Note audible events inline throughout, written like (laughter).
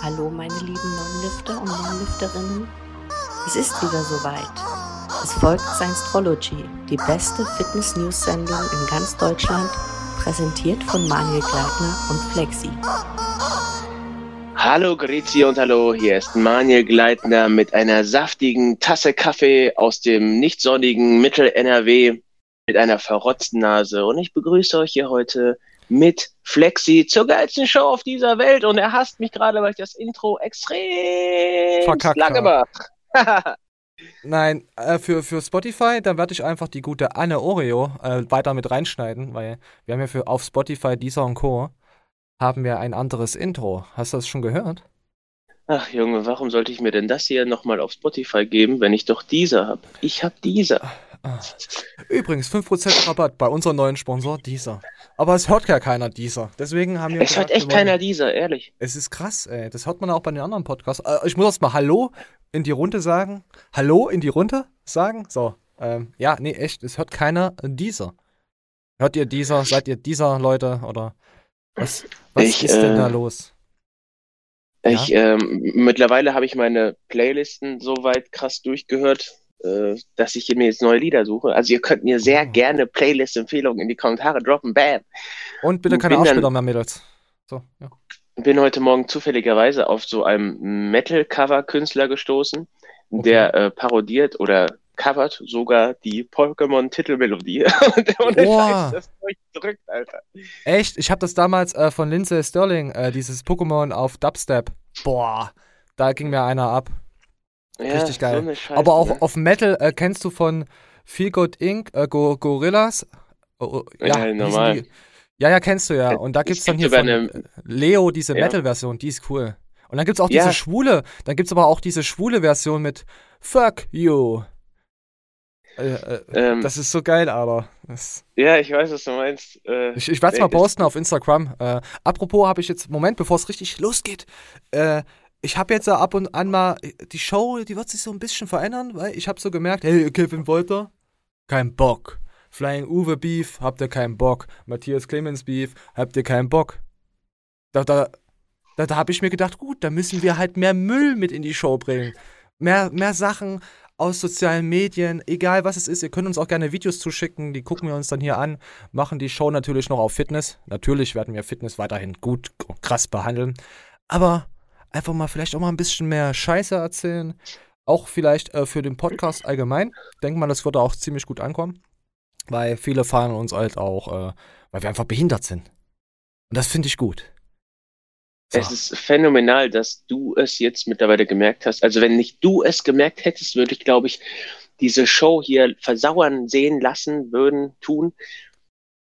Hallo meine lieben Non-Lifter und Non-Lifterinnen. Es ist wieder soweit. Es folgt Science-Trology, die beste Fitness-News-Sendung in ganz Deutschland, präsentiert von Manuel Gleitner und Flexi. Hallo Grüezi und hallo, hier ist Manuel Gleitner mit einer saftigen Tasse Kaffee aus dem nicht sonnigen Mittel-NRW mit einer verrotzten Nase und ich begrüße euch hier heute mit Flexi zur geilsten Show auf dieser Welt und er hasst mich gerade, weil ich das Intro extrem Verkackt lange mache. (laughs) Nein, äh, für, für Spotify, da werde ich einfach die gute Anne Oreo äh, weiter mit reinschneiden, weil wir haben ja für auf Spotify, Deezer und Co. haben wir ein anderes Intro. Hast du das schon gehört? Ach Junge, warum sollte ich mir denn das hier nochmal auf Spotify geben, wenn ich doch dieser habe? Ich habe dieser. Ah. Übrigens, 5% Rabatt bei unserem neuen Sponsor Deezer. Aber es hört ja keiner Deezer. Deswegen haben wir. Es hört echt keiner dieser, ehrlich. Es ist krass, ey. Das hört man auch bei den anderen Podcasts. Äh, ich muss erst mal Hallo in die Runde sagen. Hallo in die Runde sagen. So. Ähm, ja, nee, echt. Es hört keiner dieser. Hört ihr dieser? Seid ihr dieser Leute? Oder was, was Ich, ist denn äh, da los? Ja? Ich, ähm, mittlerweile habe ich meine Playlisten so weit krass durchgehört, äh, dass ich mir jetzt neue Lieder suche. Also ihr könnt mir sehr Oh. gerne Playlist-Empfehlungen in die Kommentare droppen. Bam! Und bitte keine Arschbilder mehr, Mädels. So, ja. Bin heute Morgen zufälligerweise auf so einem Metal-Cover-Künstler gestoßen, Okay. der äh, parodiert oder covert sogar die Pokémon-Titelmelodie. (laughs) Und ohne Boah. Scheiß, das durchdrückt, Alter. Echt? Ich habe das damals äh, von Lindsay Sterling, äh, dieses Pokémon auf Dubstep. Boah, da ging mir einer ab. Ja, Richtig geil. Scheiße, Aber auch ne? auf Metal äh, kennst du von Feel Good Inc., äh, Go Gorillas? Oh, oh, Ja, hießen normal. Ja, ja, kennst du ja. Und da es gibt's dann gibt hier von eine- äh, Leo diese Ja. Metal-Version, die ist cool. Und dann gibt's auch Ja. diese schwule, dann gibt's aber auch diese schwule Version mit Fuck you. Äh, äh, Ähm, das ist so geil, aber. Das, Ja, ich weiß, was du meinst. Äh, ich ich werde es mal posten auf Instagram. Äh, apropos habe ich jetzt, Moment, bevor es richtig losgeht, äh, ich habe jetzt ab und an mal, die Show, die wird sich so ein bisschen verändern, weil ich habe so gemerkt, hey, Kevin Wolter, kein Bock. Flying Uwe Beef, habt ihr keinen Bock. Matthias Clemens Beef, habt ihr keinen Bock. Da, da, da, da habe ich mir gedacht, gut, da müssen wir halt mehr Müll mit in die Show bringen. Mehr, mehr Sachen aus sozialen Medien, egal was es ist. Ihr könnt uns auch gerne Videos zuschicken, die gucken wir uns dann hier an. Machen die Show natürlich noch auf Fitness. Natürlich werden wir Fitness weiterhin gut und krass behandeln. Aber einfach mal vielleicht auch mal ein bisschen mehr Scheiße erzählen. Auch vielleicht äh, für den Podcast allgemein. Denke mal, das würde auch ziemlich gut ankommen. Weil viele fahren uns halt auch, äh, weil wir einfach behindert sind. Und das finde ich gut. So. Es ist phänomenal, dass du es jetzt mittlerweile gemerkt hast. Also wenn nicht du es gemerkt hättest, würde ich, glaube ich, diese Show hier versauern sehen lassen, würden, tun.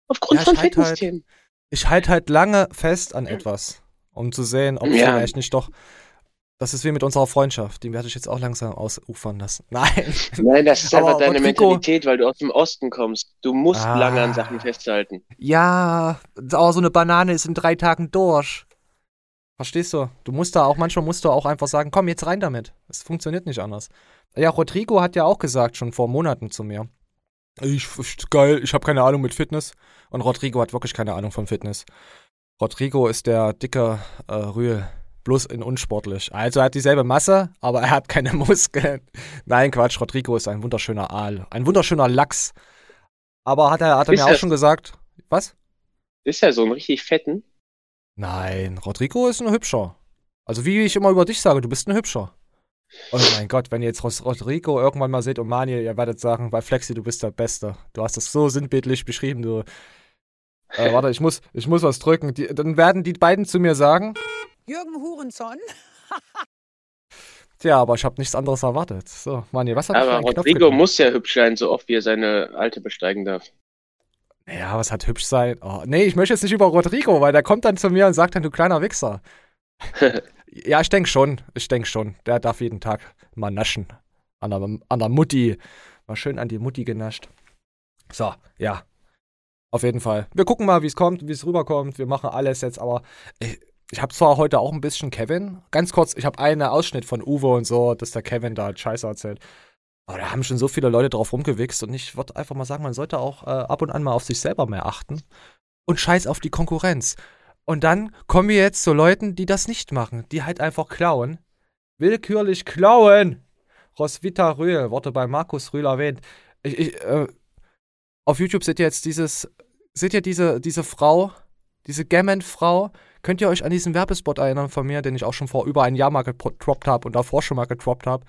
Aufgrund Ja, von ich halt Fitnessthemen. ich halte halt lange fest an etwas, um zu sehen, ob Ja. vielleicht nicht doch. Das ist wie mit unserer Freundschaft. Die werde ich jetzt auch langsam ausufern lassen. (laughs) Nein. Nein, das ist einfach deine Rodrigo- Mentalität, weil du aus dem Osten kommst. Du musst Ah. lange an Sachen festhalten. Ja, aber so eine Banane ist in drei Tagen durch. Verstehst du? Du musst da auch, manchmal musst du auch einfach sagen, komm, jetzt rein damit. Es funktioniert nicht anders. Ja, Rodrigo hat ja auch gesagt, schon vor Monaten zu mir. Ich, ich geil, ich habe keine Ahnung mit Fitness. Und Rodrigo hat wirklich keine Ahnung von Fitness. Rodrigo ist der dicke äh, Rühl, bloß in unsportlich. Also er hat dieselbe Masse, aber er hat keine (laughs) Muskeln. Nein, Quatsch, Rodrigo ist ein wunderschöner Aal, ein wunderschöner Lachs. Aber hat er, hat er Ist mir auch er- schon gesagt, was? Ist ja so ein richtig fetten. Nein, Rodrigo ist ein Hübscher. Also wie ich immer über dich sage, du bist ein Hübscher. Oh mein Gott, wenn ihr jetzt Rodrigo irgendwann mal seht und Manuel, ihr werdet sagen, bei Flexi, du bist der Beste. Du hast das so sinnbildlich beschrieben, du. Äh, warte, ich muss, ich muss was drücken. Die, dann werden die beiden zu mir sagen, Jürgen Hurenson. tja, aber ich habe nichts anderes erwartet. So, Manuel, was hat Aber Rodrigo muss ja hübsch sein, so oft wie er seine alte besteigen darf. Ja, was hat hübsch sein? Oh, nee, ich möchte jetzt nicht über Rodrigo, weil der kommt dann zu mir und sagt dann, du kleiner Wichser. (laughs) ja, ich denke schon. Ich denke schon. Der darf jeden Tag mal naschen. An der, an der Mutti. Mal schön an die Mutti genascht. So, ja. Auf jeden Fall. Wir gucken mal, wie es kommt, wie es rüberkommt. Wir machen alles jetzt, aber ich, ich habe zwar heute auch ein bisschen Kevin. Ganz kurz, ich habe einen Ausschnitt von Uwe und so, dass der Kevin da Scheiße erzählt. Aber da haben schon so viele Leute drauf rumgewichst und ich würde einfach mal sagen, man sollte auch äh, ab und an mal auf sich selber mehr achten. Und scheiß auf die Konkurrenz. Und dann kommen wir jetzt zu Leuten, die das nicht machen, die halt einfach klauen. Willkürlich klauen. Roswitha Röhl wurde bei Markus Röhl erwähnt. Ich, ich, äh, auf YouTube seht ihr jetzt dieses, seht ihr diese, diese Frau, diese Gammon-Frau. Könnt ihr euch an diesen Werbespot erinnern von mir, den ich auch schon vor über ein Jahr mal getroppt habe und davor schon mal getroppt habe?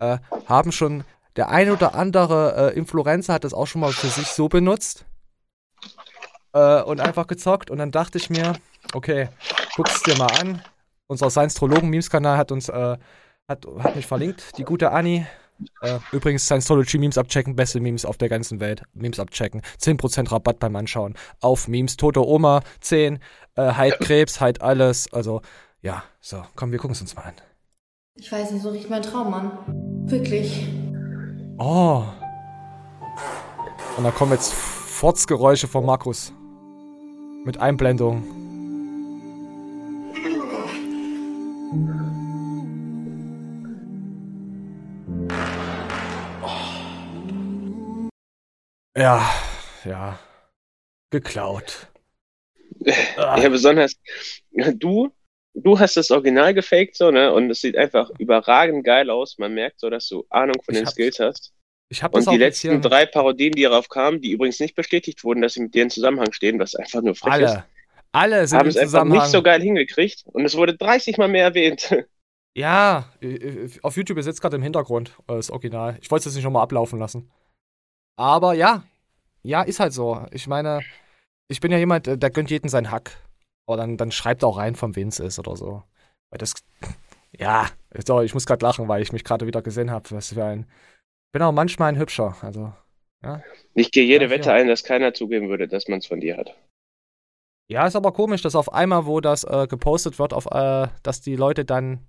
Äh, haben schon der ein oder andere äh, Influencer hat das auch schon mal für sich so benutzt äh, und einfach gezockt. Und dann dachte ich mir, okay, guck's dir mal an. Unser Science-Trologen-Memes-Kanal hat uns, äh, hat, hat mich verlinkt, die gute Annie. Äh, übrigens, Scientology-Memes abchecken, beste Memes auf der ganzen Welt. Memes abchecken. 10% Rabatt beim Anschauen. Auf Memes. Tote Oma, 10. Äh, Heid Krebs, Heid alles. Also, ja, so, komm, wir gucken es uns mal an. Ich weiß nicht, so riecht mein Traum an. Wirklich. Oh. Und da kommen jetzt Furzgeräusche von Markus. Mit Einblendung. Ja, ja. Geklaut. Ja, besonders du, du hast das Original gefaked so, ne? Und es sieht einfach überragend geil aus. Man merkt so, dass du Ahnung von Ich den Skills hast. Ich habe Und die letzten hier drei Parodien, die darauf kamen, die übrigens nicht bestätigt wurden, dass sie mit dir in Zusammenhang stehen, was einfach nur frech ist, alle. Alle sind haben es einfach nicht so geil hingekriegt. Und es wurde 30 Mal mehr erwähnt. (laughs) Ja, äh, äh, auf YouTube ist jetzt gerade im Hintergrund äh, das Original. Ich wollte es jetzt nicht nochmal ablaufen lassen. Aber ja, ja, ist halt so. Ich meine, ich bin ja jemand, äh, der gönnt jeden seinen Hack. Aber dann, dann schreibt auch rein, von wem es ist oder so. Weil das, (laughs) ja, so, ich muss gerade lachen, weil ich mich gerade wieder gesehen habe. Was für ein, bin auch manchmal ein Hübscher. Also, Ich gehe jede Dafür. Wette ein, dass keiner zugeben würde, dass man es von dir hat. ja, ist aber komisch, dass auf einmal, wo das äh, gepostet wird, auf, äh, dass die Leute dann,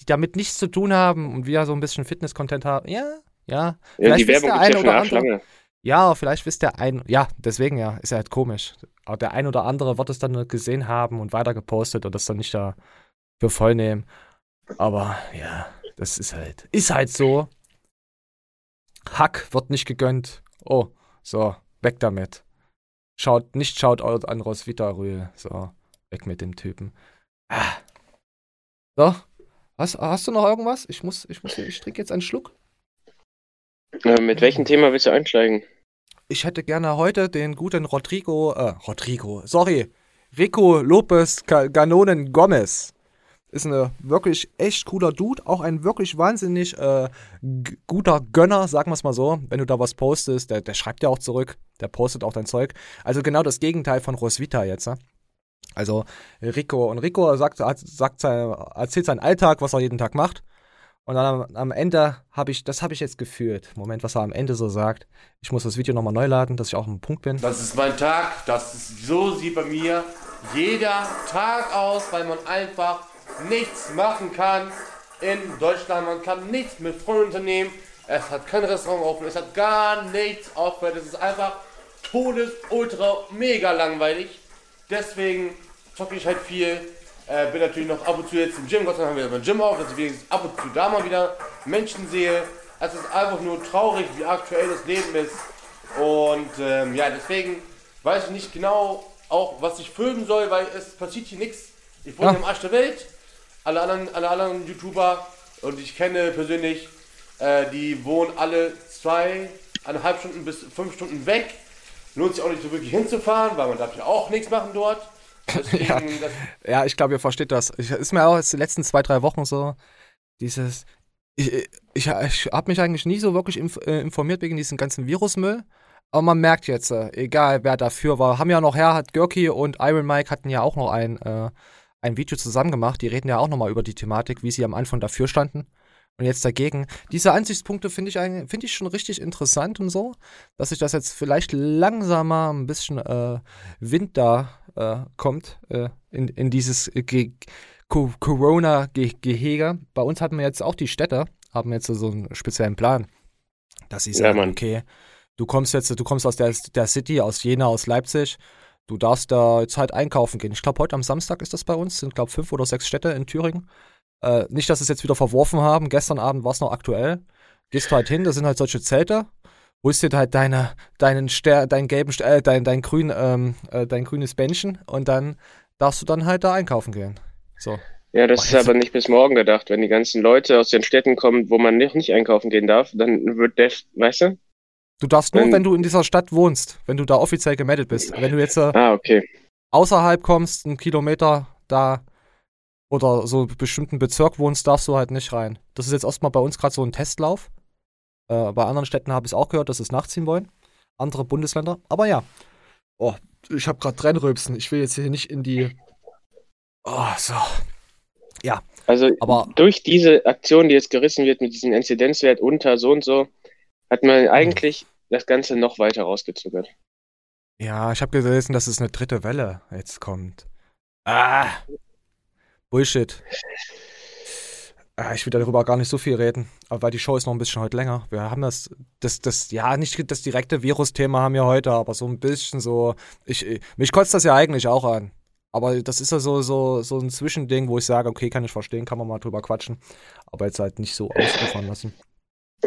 die damit nichts zu tun haben und wir so ein bisschen Fitness-Content haben, ja, ja, Ja, die Werbung gibt's ja eine schon oder arschlange. Ja, vielleicht wisst der ein, ja, deswegen ja, ist ja halt komisch. Aber der ein oder andere wird es dann gesehen haben und weiter gepostet und das dann nicht da für voll nehmen. Aber ja, das ist halt, ist halt so. Hack wird nicht gegönnt. Oh, so, weg damit. Schaut, nicht schaut an Roswitha Rühl. So, weg mit dem Typen. Ah. So, hast, hast du noch irgendwas? Ich muss, ich muss, ich trinke jetzt einen Schluck. Äh, mit welchem Thema willst du einsteigen? Ich hätte gerne heute den guten Rodrigo, äh, Rodrigo, sorry, Rico Lopez Ga- Ganonen Gomez. Ist ein wirklich echt cooler Dude, auch ein wirklich wahnsinnig äh, guter Gönner, sagen wir es mal so. Wenn du da was postest, der, der schreibt ja auch zurück, der postet auch dein Zeug. Also genau das Gegenteil von Roswitha jetzt. Ne? Also Rico und Rico sagt, sagt sein, erzählt seinen Alltag, was er jeden Tag macht. Und dann am, am Ende habe ich, das habe ich jetzt gefühlt. Moment, was er am Ende so sagt. Ich muss das Video nochmal neu laden, dass ich auch am Punkt bin. Das ist mein Tag, das ist, so sieht bei mir jeder Tag aus, weil man einfach nichts machen kann in Deutschland. Man kann nichts mit Freunden unternehmen. Es hat kein Restaurant offen, es hat gar nichts offen. Es ist einfach todes, ultra, mega langweilig. Deswegen zocke ich halt viel. Äh, bin natürlich noch ab und zu jetzt im Gym. Gott sei Dank haben wir mein Gym auf, dass ich wenigstens ab und zu da mal wieder Menschen sehe. Es ist einfach nur traurig, wie aktuell das Leben ist. Und ähm, ja, deswegen weiß ich nicht genau auch, was ich filmen soll, weil es passiert hier nichts. Ich wohne Ja. im Arsch der Welt. Alle anderen, alle anderen YouTuber und ich kenne persönlich, äh, die wohnen alle zweieinhalb Stunden bis fünf Stunden weg. Lohnt sich auch nicht so wirklich hinzufahren, weil man darf ja auch nichts machen dort. Ja. Ja, ich glaube, ihr versteht das. Ich, ist mir auch jetzt die letzten zwei, drei Wochen so, dieses. Ich, ich, ich habe mich eigentlich nie so wirklich äh, informiert wegen diesem ganzen Virusmüll. Aber man merkt jetzt, äh, egal wer dafür war, haben ja noch her, hat Görki und Iron Mike hatten ja auch noch ein, äh, ein Video zusammen gemacht. Die reden ja auch nochmal über die Thematik, wie sie am Anfang dafür standen. Und jetzt dagegen. Diese Ansichtspunkte finde ich, finde ich schon richtig interessant und so, dass sich das jetzt vielleicht langsamer ein bisschen äh, Wind da äh, kommt äh, in, in dieses Ge Co Corona-Gehege. Bei uns hatten wir jetzt auch die Städte, haben jetzt so einen speziellen Plan, dass sie Ja, sagen, Mann. okay, du kommst jetzt, du kommst aus der, der City, aus Jena, aus Leipzig, du darfst da jetzt halt einkaufen gehen. Ich glaube, heute am Samstag ist das bei uns, sind glaube fünf oder sechs Städte in Thüringen. Äh, nicht, dass sie es jetzt wieder verworfen haben. Gestern Abend war es noch aktuell. Gehst du halt hin, da sind halt solche Zelte. Holst dir halt deine, deinen Ster, deinen gelben, Ster- äh, dein, dein grün, ähm, äh, dein grünes Bändchen und dann darfst du dann halt da einkaufen gehen. So. Ja, das Oh, ist aber nicht bis morgen gedacht. Wenn die ganzen Leute aus den Städten kommen, wo man noch nicht einkaufen gehen darf, dann wird der, weißt du? Du darfst nur, Wenn- wenn du in dieser Stadt wohnst, wenn du da offiziell gemeldet bist. Wenn du jetzt äh, Ah, okay. außerhalb kommst, einen Kilometer da oder so einen bestimmten Bezirk wohnst, darfst du halt nicht rein. Das ist jetzt erstmal bei uns gerade so ein Testlauf. Äh, bei anderen Städten habe ich es auch gehört, dass sie es nachziehen wollen. Andere Bundesländer. Aber ja. Oh, ich habe gerade Trennröpsen. Ich will jetzt hier nicht in die. Oh, so. Also Aber durch diese Aktion, die jetzt gerissen wird mit diesem Inzidenzwert unter so und so, hat man eigentlich das Ganze noch weiter rausgezögert. ja, ich habe gelesen, dass es eine dritte Welle jetzt kommt. Ah. Bullshit. Ah, Ich will darüber gar nicht so viel reden, aber weil die Show ist noch ein bisschen heute länger. Wir haben das, das, das, ja, nicht das direkte Virus-Thema haben wir heute, aber so ein bisschen so. Ich, ich- mich kotzt das ja eigentlich auch an. Aber das ist ja so, so, so ein Zwischending, wo ich sage, okay, kann ich verstehen, kann man mal drüber quatschen. Aber jetzt halt nicht so ausufern lassen.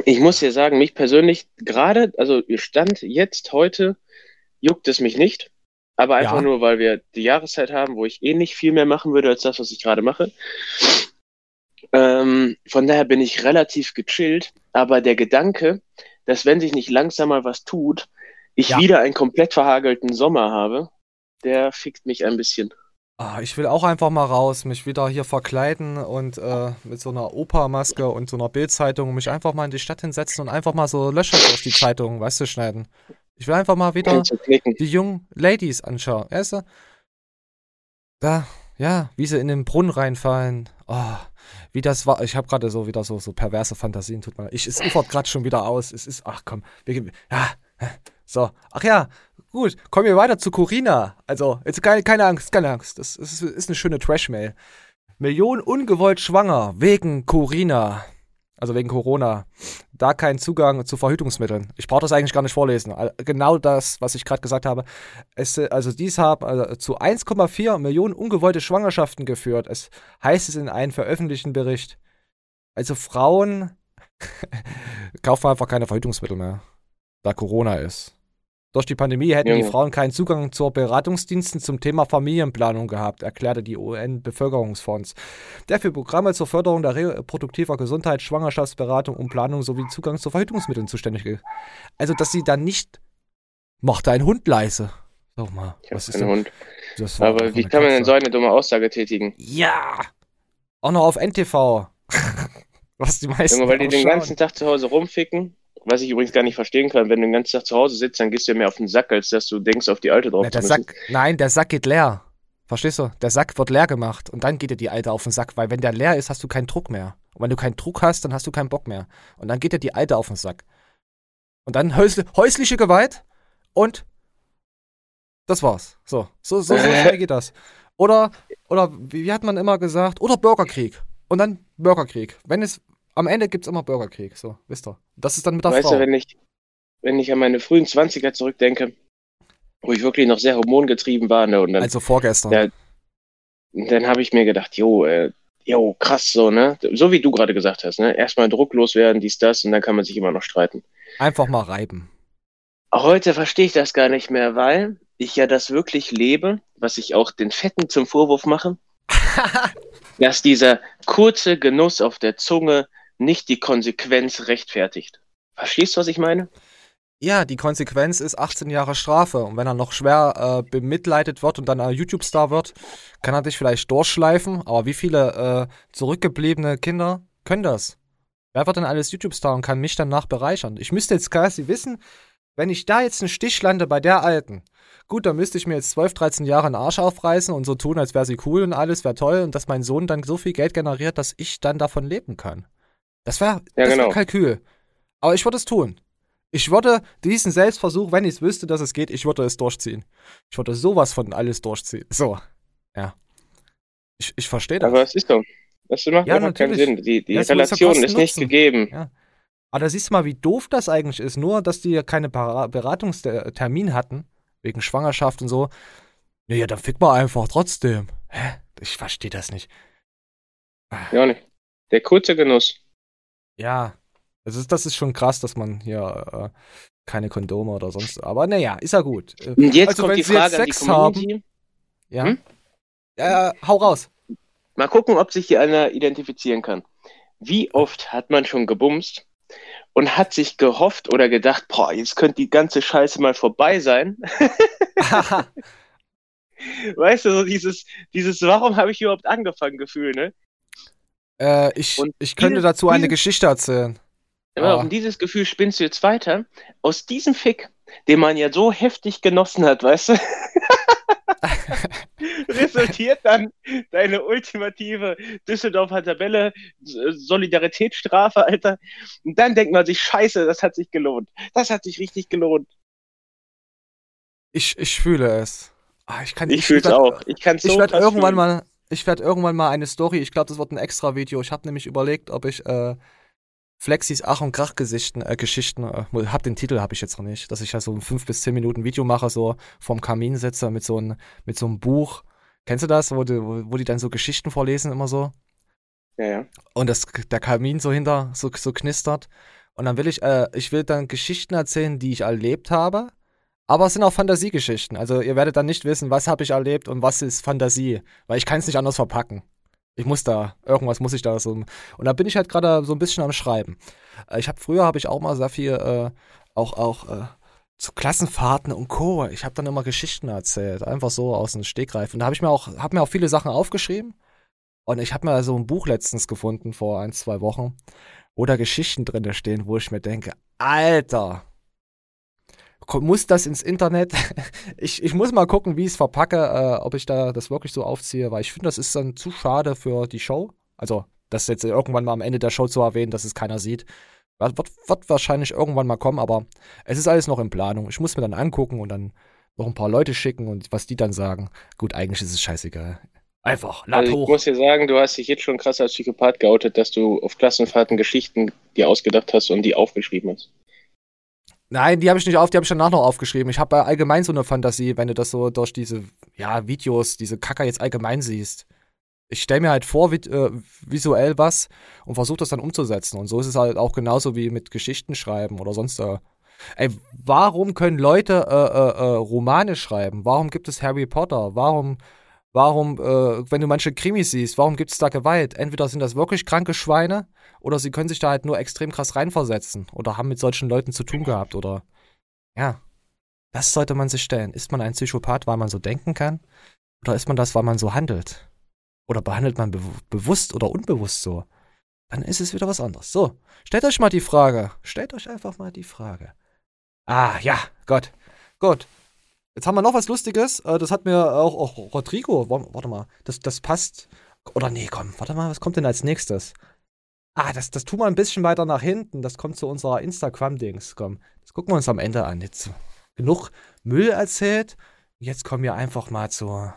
Ich muss dir sagen, mich persönlich gerade, also Stand jetzt, heute, juckt es mich nicht. Aber einfach Ja. nur, weil wir die Jahreszeit haben, wo ich eh nicht viel mehr machen würde als das, was ich gerade mache. Ähm, von daher bin ich relativ gechillt. Aber der Gedanke, dass wenn sich nicht langsam mal was tut, ich Ja. wieder einen komplett verhagelten Sommer habe, der fickt mich ein bisschen. Ah, ich will auch einfach mal raus, mich wieder hier verkleiden und äh, mit so einer Opa-Maske und so einer Bildzeitung mich einfach mal in die Stadt hinsetzen und einfach mal so Löcher durch die Zeitung, weißt du, schneiden. Ich will einfach mal wieder die jungen Ladies anschauen, weißt du? Da, ja, wie sie in den Brunnen reinfallen. Oh, wie das war. Ich habe gerade so wieder so, so perverse Fantasien, tut mir. Ich, es ufert gerade schon wieder aus. Es ist, ach komm, wir, ja, so. Ach ja, gut, kommen wir weiter zu Corina. Also, jetzt keine, keine Angst, keine Angst. Das ist, ist eine schöne Trash-Mail. Millionen ungewollt schwanger wegen Corina. Also wegen Corona. Da kein Zugang zu Verhütungsmitteln. Ich brauche das eigentlich gar nicht vorlesen. Genau das, was ich gerade gesagt habe. Es, also dies haben also zu 1,4 Millionen ungewollte Schwangerschaften geführt. Es heißt es in einem veröffentlichten Bericht. Also Frauen (laughs) kaufen einfach keine Verhütungsmittel mehr, da Corona ist. Durch die Pandemie hätten die Junge. Frauen keinen Zugang zu Beratungsdiensten zum Thema Familienplanung gehabt, erklärte die UN-Bevölkerungsfonds, der für Programme zur Förderung der reproduktiver Gesundheit, Schwangerschaftsberatung und Planung sowie Zugang zu Verhütungsmitteln zuständig ist. Also, dass sie dann nicht. Mach deinen Hund leise. Sag mal, Ich was ist denn? Hund. Aber wie kann man denn so eine dumme Aussage tätigen? Ja! Auch noch auf NTV. (laughs) was die meisten. Junge, weil die den ganzen Tag zu Hause rumficken. Was ich übrigens gar nicht verstehen kann, wenn du den ganzen Tag zu Hause sitzt, dann gehst du ja mehr auf den Sack, als dass du denkst, auf die Alte drauf Na, zu der müssen. Sack, nein, der Sack geht leer. Verstehst du? Der Sack wird leer gemacht und dann geht dir die Alte auf den Sack, weil wenn der leer ist, hast du keinen Druck mehr. Und wenn du keinen Druck hast, dann hast du keinen Bock mehr. Und dann geht dir die Alte auf den Sack. Und dann häusl häusliche Gewalt und das war's. So, so, so, so (laughs) schnell geht das. Oder, oder wie hat man immer gesagt? Oder Bürgerkrieg. Und dann Bürgerkrieg. Wenn es, am Ende gibt's immer Bürgerkrieg. So, wisst ihr. Das ist dann mit der Weißt Frau. du, wenn ich, wenn ich an meine frühen 20er zurückdenke, wo ich wirklich noch sehr hormongetrieben war, ne, und dann, also vorgestern. Ja. dann habe ich mir gedacht, jo, äh, jo, krass, so, ne? So wie du gerade gesagt hast, ne? Erstmal drucklos werden, dies, das, und dann kann man sich immer noch streiten. Einfach mal reiben. Heute verstehe ich das gar nicht mehr, weil ich ja das wirklich lebe, was ich auch den Fetten zum Vorwurf mache, (laughs) dass dieser kurze Genuss auf der Zunge nicht die Konsequenz rechtfertigt. Verstehst du, was ich meine? Ja, die Konsequenz ist 18 Jahre Strafe. Und wenn er noch schwer äh, bemitleidet wird und dann ein YouTube-Star wird, kann er dich vielleicht durchschleifen. Aber wie viele äh, zurückgebliebene Kinder können das? Wer wird denn alles YouTube-Star und kann mich danach bereichern? Ich müsste jetzt quasi wissen, wenn ich da jetzt einen Stich lande bei der Alten, gut, dann müsste ich mir jetzt 12, 13 Jahre einen Arsch aufreißen und so tun, als wäre sie cool und alles wäre toll und dass mein Sohn dann so viel Geld generiert, dass ich dann davon leben kann. Das wäre Ja, das genau. Kalkül. Aber ich würde es tun. Ich würde diesen Selbstversuch, wenn ich es wüsste, dass es geht, ich würde es durchziehen. Ich würde sowas von alles durchziehen. So. Ja. Ich, ich verstehe das. Aber es ist doch. Das macht Ja, keinen. Sinn. Die, die Ja, ja Relation Kosten ist nicht gegeben. Aber da siehst du mal, wie doof das eigentlich ist. Nur, dass die ja keine Beratungstermin hatten, wegen Schwangerschaft und so. Naja, dann fick mal einfach trotzdem. Hä? Ich verstehe das nicht. Ja, nicht. Der kurze Genuss. Ja, das ist, das ist schon krass, dass man hier äh, keine Kondome oder sonst. Aber naja, ist ja gut. Äh, Und jetzt Also, kommt wenn die Sie jetzt Frage an die Sex haben- ja. Hm? Ja, hau raus. Mal gucken, ob sich hier einer identifizieren kann. Wie oft hat man schon gebumst und hat sich gehofft oder gedacht, boah, jetzt könnte die ganze Scheiße mal vorbei sein. (laughs) (laughs) weißt du, so dieses, dieses, warum habe ich überhaupt angefangen, Gefühl, ne? Äh, ich, Und ich könnte dieses- dazu eine Geschichte erzählen. Aber Ah. um dieses Gefühl spinnst du jetzt weiter. Aus diesem Fick, den man ja so heftig genossen hat, weißt du, (laughs) resultiert dann deine ultimative Düsseldorfer Tabelle, Solidaritätsstrafe, Alter. Und dann denkt man sich, scheiße, das hat sich gelohnt. Das hat sich richtig gelohnt. Ich, ich fühle es. Ah, ich kann Ich fühle es auch. Ich Ich werde irgendwann fühlen. mal, ich werde irgendwann mal eine Story. Ich glaube, das wird ein extra Video. Ich habe nämlich überlegt, ob ich äh, Flexis Ach und Krach Geschichten, äh, Geschichten, äh, hab den Titel habe ich jetzt noch nicht, dass ich ja so ein fünf bis zehn Minuten Video mache, so vorm Kamin sitze mit so einem mit so einem Buch. Kennst du das, wo die, wo die dann so Geschichten vorlesen immer so? Ja, ja. und das, der Kamin so hinter so, so knistert. Und dann will ich, äh, ich will dann Geschichten erzählen, die ich erlebt habe. Aber es sind auch Fantasiegeschichten. Also ihr werdet dann nicht wissen, was habe ich erlebt und was ist Fantasie. Weil ich kann es nicht anders verpacken. Ich muss da, irgendwas muss ich da so. Und da bin ich halt gerade so ein bisschen am Schreiben. Äh, Ich habe früher habe ich auch mal sehr viel, äh, auch, auch äh, zu Klassenfahrten und Co. Ich habe dann immer Geschichten erzählt, einfach so aus dem Stegreif. Und da habe ich mir auch, habe mir auch viele Sachen aufgeschrieben. Und ich habe mir so ein Buch letztens gefunden vor ein, zwei Wochen, wo da Geschichten drin stehen, wo ich mir denke, Alter, muss das ins Internet? (laughs) ich, ich muss mal gucken, wie ich es verpacke, äh, ob ich da das wirklich so aufziehe, weil ich finde, das ist dann zu schade für die Show. Also, das jetzt irgendwann mal am Ende der Show zu erwähnen, dass es keiner sieht. Wird, wird, wahrscheinlich irgendwann mal kommen, aber es ist alles noch in Planung. Ich muss mir dann angucken und dann noch ein paar Leute schicken und was die dann sagen. Gut, eigentlich ist es scheißegal. Einfach, lad Also ich hoch. muss dir sagen, du hast dich jetzt schon krass als Psychopath geoutet, dass du auf Klassenfahrten Geschichten dir ausgedacht hast und die aufgeschrieben hast. Nein, die habe ich nicht auf, die habe ich danach noch aufgeschrieben. Ich habe allgemein so eine Fantasie, wenn du das so durch diese ja, Videos, diese Kacker jetzt allgemein siehst. Ich stelle mir halt vor, vi äh, visuell was und versuche das dann umzusetzen. Und so ist es halt auch genauso wie mit Geschichten schreiben oder sonst. Äh. Ey, warum können Leute äh, äh, äh, Romane schreiben? Warum gibt es Harry Potter? Warum, warum, äh, wenn du manche Krimis siehst, warum gibt es da Gewalt? Entweder sind das wirklich kranke Schweine oder sie können sich da halt nur extrem krass reinversetzen oder haben mit solchen Leuten zu tun gehabt oder ja. Das sollte man sich stellen. Ist man ein Psychopath, weil man so denken kann? Oder ist man das, weil man so handelt? Oder behandelt man be bewusst oder unbewusst so? Dann ist es wieder was anderes. So, stellt euch mal die Frage. Stellt euch einfach mal die Frage. Ah, ja, Gott. Gut. Jetzt haben wir noch was Lustiges. Äh, Das hat mir auch, auch Rodrigo. Wa- Warte mal. Das, das passt. Oder nee, komm. Warte mal, was kommt denn als nächstes? Ah, das, das tun wir ein bisschen weiter nach hinten. Das kommt zu unserer Instagram-Dings. Komm, das gucken wir uns am Ende an. Jetzt genug Müll erzählt. Jetzt kommen wir einfach mal zu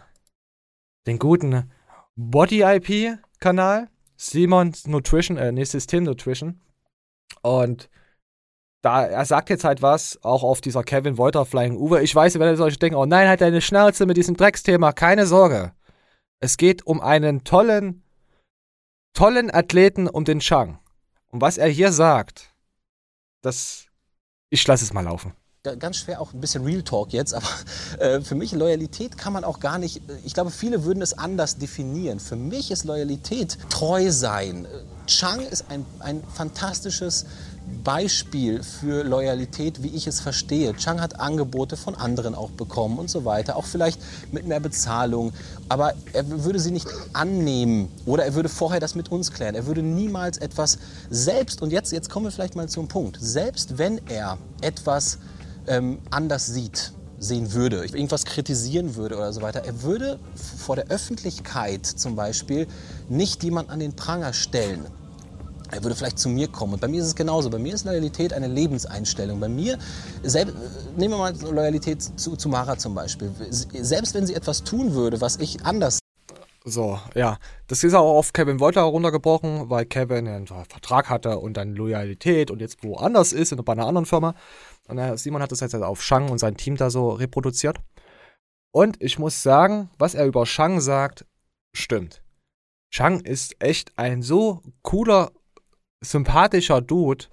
den guten Body-IP-Kanal. Simon Nutrition, äh, nee, System Nutrition. Und da, er sagt jetzt halt was, auch auf dieser Kevin Wolter Flying Uwe. Ich weiß, ihr werdet euch denken, oh nein, halt deine Schnauze mit diesem Drecksthema. Keine Sorge. Es geht um einen tollen, tollen Athleten um den Chang. Und was er hier sagt, das, ich lasse es mal laufen. Ga- ganz schwer auch ein bisschen Real Talk jetzt, aber äh, für mich Loyalität kann man auch gar nicht, äh, ich glaube, viele würden es anders definieren. Für mich ist Loyalität treu sein. Chang ist ein, ein fantastisches Beispiel für Loyalität, wie ich es verstehe. Chang hat Angebote von anderen auch bekommen und so weiter, auch vielleicht mit mehr Bezahlung, aber er würde sie nicht annehmen oder er würde vorher das mit uns klären. Er würde niemals etwas selbst, und jetzt, jetzt kommen wir vielleicht mal zum Punkt, selbst wenn er etwas ähm, anders sieht, sehen würde, irgendwas kritisieren würde oder so weiter, er würde vor der Öffentlichkeit zum Beispiel nicht jemand an den Pranger stellen. Er würde vielleicht zu mir kommen. Und bei mir ist es genauso. Bei mir ist Loyalität eine Lebenseinstellung. Bei mir, selbst, nehmen wir mal Loyalität zu, zu Mara zum Beispiel. Selbst wenn sie etwas tun würde, was ich anders So, ja. Das ist auch auf Kevin Wolter runtergebrochen, weil Kevin einen Vertrag hatte und dann Loyalität und jetzt woanders ist, bei einer anderen Firma. Und Simon hat das jetzt auf Shang und sein Team da so reproduziert. Und ich muss sagen, was er über Shang sagt, stimmt. Shang ist echt ein so cooler, sympathischer Dude.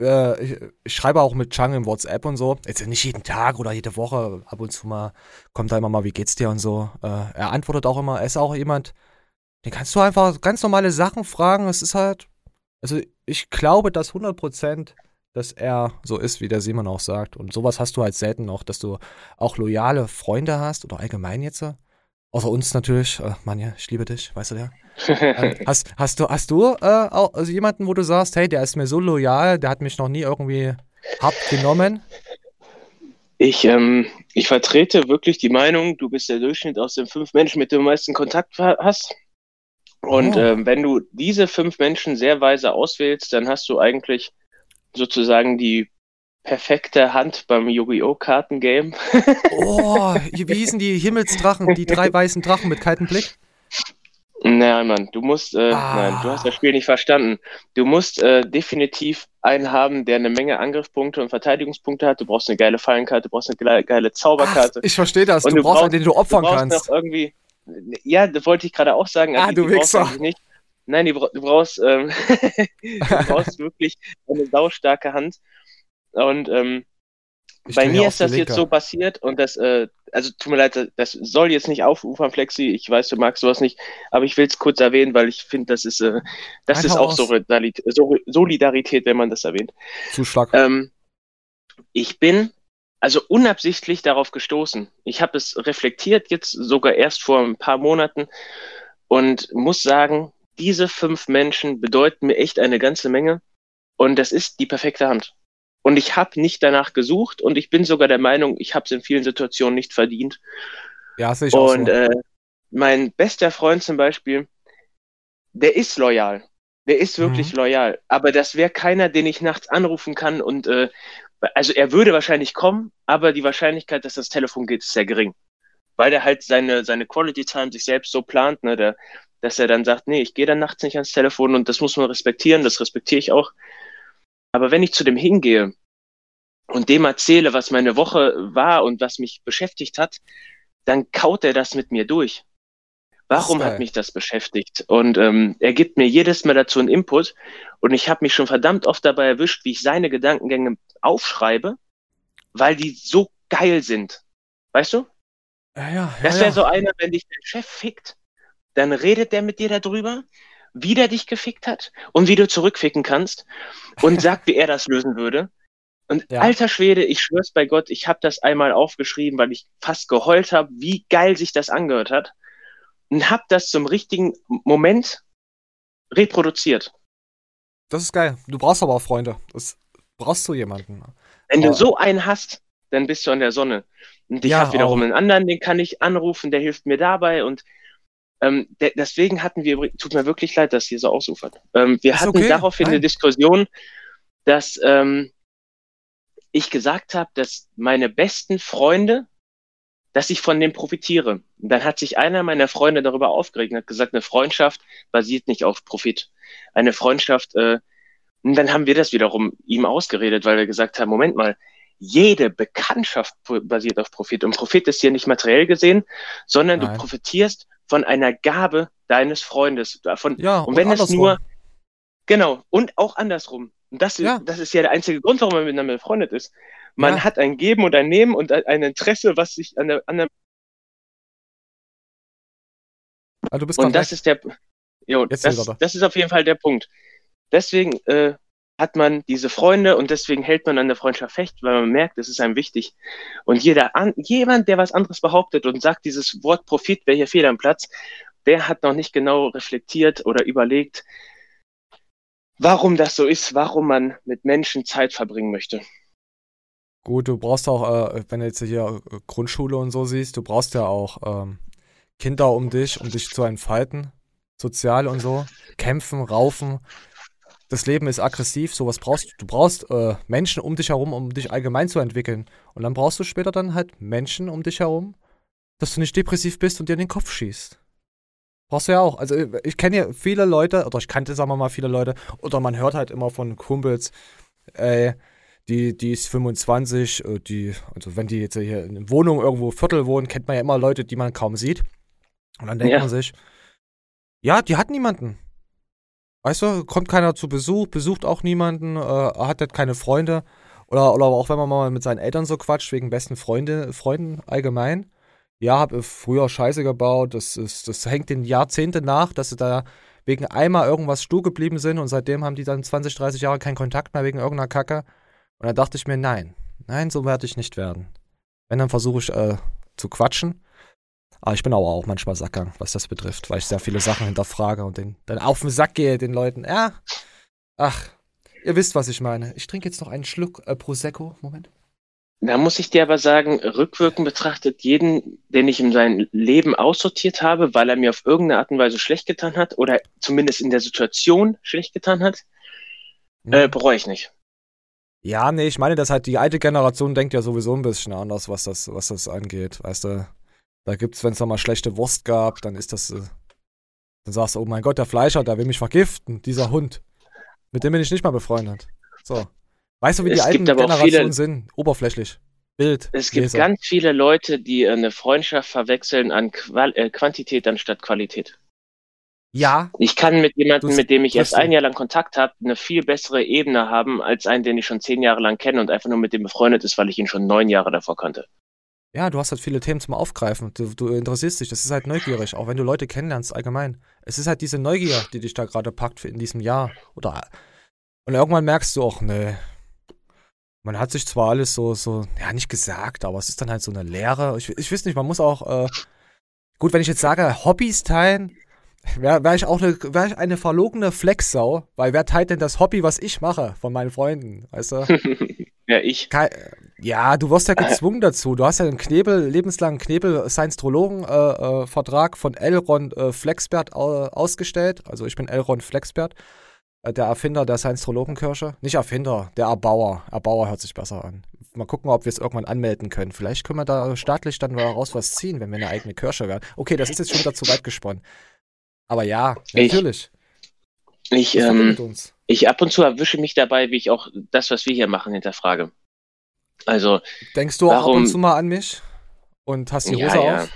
äh, ich, schreibe auch mit Chang im WhatsApp und so. Jetzt nicht jeden Tag oder jede Woche, ab und zu mal kommt da immer mal, wie geht's dir und so. Äh, er antwortet auch immer, er ist auch jemand, den kannst du einfach ganz normale Sachen fragen. Es ist halt, also ich glaube, dass 100 Prozent dass er so ist, wie der Simon auch sagt. Und sowas hast du halt selten noch, dass du auch loyale Freunde hast oder allgemein jetzt. Außer uns natürlich. Äh, Manja, ich liebe dich, weißt du ja. (laughs) ähm, hast, hast du, hast du äh, auch, also jemanden, wo du sagst, hey, der ist mir so loyal, der hat mich noch nie irgendwie hart genommen? Ich, ähm, ich vertrete wirklich die Meinung, du bist der Durchschnitt aus den fünf Menschen, mit denen du am meisten Kontakt hast. Und oh. ähm, wenn du diese fünf Menschen sehr weise auswählst, dann hast du eigentlich sozusagen die perfekte Hand beim Yu-Gi-Oh! Kartengame. (laughs) oh, wie hießen die Himmelsdrachen, die drei weißen Drachen mit kaltem Blick? Nein, Mann, du musst, äh, ah. nein, du hast das Spiel nicht verstanden. Du musst äh, definitiv einen haben, der eine Menge Angriffspunkte und Verteidigungspunkte hat. Du brauchst eine geile Fallenkarte, du brauchst eine geile Zauberkarte. Ach, ich verstehe das. Du, du, brauchst einen, den du opfern du kannst. Noch irgendwie, ja, das wollte ich gerade auch sagen. Ah, du Wichser. Nicht. Nein, du brauchst, ähm, (laughs) du brauchst (laughs) wirklich eine saustarke Hand. Und ähm, bei mir ist das jetzt so passiert und das, äh, also tut mir leid, das soll jetzt nicht aufufern, Flexi. Ich weiß, du magst sowas nicht, aber ich will es kurz erwähnen, weil ich finde, das ist, äh, das Nein, ist auch Solidarität, Solidarität, wenn man das erwähnt. Zuschlag. Ähm, ich bin also unabsichtlich darauf gestoßen. Ich habe es reflektiert jetzt sogar erst vor ein paar Monaten und muss sagen, diese fünf Menschen bedeuten mir echt eine ganze Menge. Und das ist die perfekte Hand. Und ich habe nicht danach gesucht und ich bin sogar der Meinung, ich habe es in vielen Situationen nicht verdient. Ja, sehe ich auch Und so. äh, mein bester Freund zum Beispiel, der ist loyal. Der ist wirklich mhm. loyal. Aber das wäre keiner, den ich nachts anrufen kann und äh, also er würde wahrscheinlich kommen, aber die Wahrscheinlichkeit, dass das Telefon geht, ist sehr gering. Weil der halt seine, seine Quality Time sich selbst so plant, ne? Der, dass er dann sagt, nee, ich gehe dann nachts nicht ans Telefon und das muss man respektieren, das respektiere ich auch. Aber wenn ich zu dem hingehe und dem erzähle, was meine Woche war und was mich beschäftigt hat, dann kaut er das mit mir durch. Warum hat mich das beschäftigt? Und ähm, er gibt mir jedes Mal dazu einen Input und ich habe mich schon verdammt oft dabei erwischt, wie ich seine Gedankengänge aufschreibe, weil die so geil sind. Weißt du? Ja, ja, ja, das wäre so einer, wenn dich der Chef fickt dann redet der mit dir darüber, wie der dich gefickt hat und wie du zurückficken kannst und (laughs) sagt, wie er das lösen würde. Und ja. alter Schwede, ich schwör's bei Gott, ich habe das einmal aufgeschrieben, weil ich fast geheult habe, wie geil sich das angehört hat und habe das zum richtigen Moment reproduziert. Das ist geil. Du brauchst aber auch Freunde. Das brauchst du jemanden. Wenn du so einen hast, dann bist du an der Sonne. Und ich ja, habe wiederum auch. einen anderen, den kann ich anrufen, der hilft mir dabei und ähm, de deswegen hatten wir, tut mir wirklich leid, dass hier so ausufert. Ähm, wir Ist hatten okay. daraufhin Nein. eine Diskussion, dass ähm, ich gesagt habe, dass meine besten Freunde, dass ich von denen profitiere. Und dann hat sich einer meiner Freunde darüber aufgeregt und hat gesagt, eine Freundschaft basiert nicht auf Profit. Eine Freundschaft, äh, und dann haben wir das wiederum ihm ausgeredet, weil wir gesagt haben, Moment mal, jede Bekanntschaft basiert auf Profit. Und Profit ist hier nicht materiell gesehen, sondern Nein. du profitierst von einer Gabe deines Freundes. Davon, ja, und wenn und es nur, genau, und auch andersrum. Und das, ja. das ist ja der einzige Grund, warum man miteinander befreundet ist. Man ja. hat ein Geben und ein Nehmen und ein Interesse, was sich an der anderen. Ah, du bist und das weg. ist der. Jo, das, das ist auf jeden Fall der Punkt. Deswegen äh, hat man diese Freunde und deswegen hält man an der Freundschaft fest, weil man merkt, es ist einem wichtig. Und jeder an, jemand, der was anderes behauptet und sagt, dieses Wort Profit wäre hier fehl am Platz, der hat noch nicht genau reflektiert oder überlegt, warum das so ist, warum man mit Menschen Zeit verbringen möchte. Gut, du brauchst auch, äh, wenn du jetzt hier äh, Grundschule und so siehst, du brauchst ja auch ähm, Kinder um dich, um dich zu entfalten, sozial und so, kämpfen, raufen, das Leben ist aggressiv, sowas brauchst du. Du brauchst äh, Menschen um dich herum, um dich allgemein zu entwickeln. Und dann brauchst du später dann halt Menschen um dich herum, dass du nicht depressiv bist und dir in den Kopf schießt. Brauchst du ja auch. Also ich kenne ja viele Leute, oder ich kannte, sagen wir mal, viele Leute, oder man hört halt immer von Kumpels, ey, die, die ist 25, äh, die, also wenn die jetzt hier in einer Wohnung irgendwo Viertel wohnen, kennt man ja immer Leute, die man kaum sieht. Und dann denkt ja. man sich, ja, die hat niemanden. Weißt du, kommt keiner zu Besuch, besucht auch niemanden, äh, hat halt keine Freunde. Oder, oder auch wenn man mal mit seinen Eltern so quatscht, wegen besten Freunde, Freunden allgemein. Ja, habe früher Scheiße gebaut, das, ist, das hängt den Jahrzehnte nach, dass sie da wegen einmal irgendwas stur geblieben sind und seitdem haben die dann 20, 30 Jahre keinen Kontakt mehr wegen irgendeiner Kacke. Und dann dachte ich mir, nein, nein, so werde ich nicht werden. Wenn, dann versuche ich äh, zu quatschen. Aber ich bin aber auch manchmal Sackgang, was das betrifft, weil ich sehr viele Sachen hinterfrage und den, dann auf den Sack gehe den Leuten. Ja, ach, ihr wisst, was ich meine. Ich trinke jetzt noch einen Schluck äh, Prosecco. Moment. Da muss ich dir aber sagen, rückwirkend betrachtet, jeden, den ich in seinem Leben aussortiert habe, weil er mir auf irgendeine Art und Weise schlecht getan hat oder zumindest in der Situation schlecht getan hat, Mhm. äh, bereue ich nicht. Ja, nee, ich meine, dass halt die alte Generation denkt ja sowieso ein bisschen anders, was das, was das angeht. Weißt du, da gibt's, wenn es mal schlechte Wurst gab, dann ist das, äh, dann sagst du, oh mein Gott, der Fleischer, der will mich vergiften, dieser Hund. Mit dem bin ich nicht mal befreundet. So. Weißt du, wie die Es alten Generationen viele- sind? Oberflächlich. Bild. Es gibt Leser. ganz viele Leute, die eine Freundschaft verwechseln an Qual äh, Quantität anstatt Qualität. Ja, Ich kann mit jemandem, mit dem ich erst ein Jahr lang Kontakt habe, eine viel bessere Ebene haben als einen, den ich schon zehn Jahre lang kenne und einfach nur mit dem befreundet ist, weil ich ihn schon neun Jahre davor kannte. Ja, du hast halt viele Themen zum Aufgreifen. Du, du interessierst dich. Das ist halt neugierig, auch wenn du Leute kennenlernst allgemein. Es ist halt diese Neugier, die dich da gerade packt in diesem Jahr. Oder und irgendwann merkst du auch, nee. Man hat sich zwar alles so, so, ja, nicht gesagt, aber es ist dann halt so eine Lehre. Ich, ich weiß nicht, man muss auch, äh, gut, wenn ich jetzt sage, Hobbys teilen, wäre wär ich auch eine, wär ich eine verlogene Flexsau, weil wer teilt denn das Hobby, was ich mache von meinen Freunden, weißt du? (laughs) Ja, ich. Kei- ja, du wirst ja gezwungen (laughs) dazu. Du hast ja einen Knebel, lebenslangen Knebel-Science-Trologen-Vertrag von Elron äh, Flexbert au- ausgestellt. Also ich bin Elron Flexbert, äh, der Erfinder der Science-Trologenkirche. Nicht Erfinder, der Erbauer. Erbauer hört sich besser an. Mal gucken, ob wir es irgendwann anmelden können. Vielleicht können wir da staatlich dann daraus was ziehen, wenn wir eine eigene Kirche werden. Okay, das ist jetzt schon wieder zu weit gesponnen. Aber ja, Ich- natürlich. Ich, Das ähm, ich ab und zu erwische mich dabei, wie ich auch das, was wir hier machen, hinterfrage. Also, Denkst du auch ab warum- und zu mal an mich? Und hast die Ja, Hose ja. auf?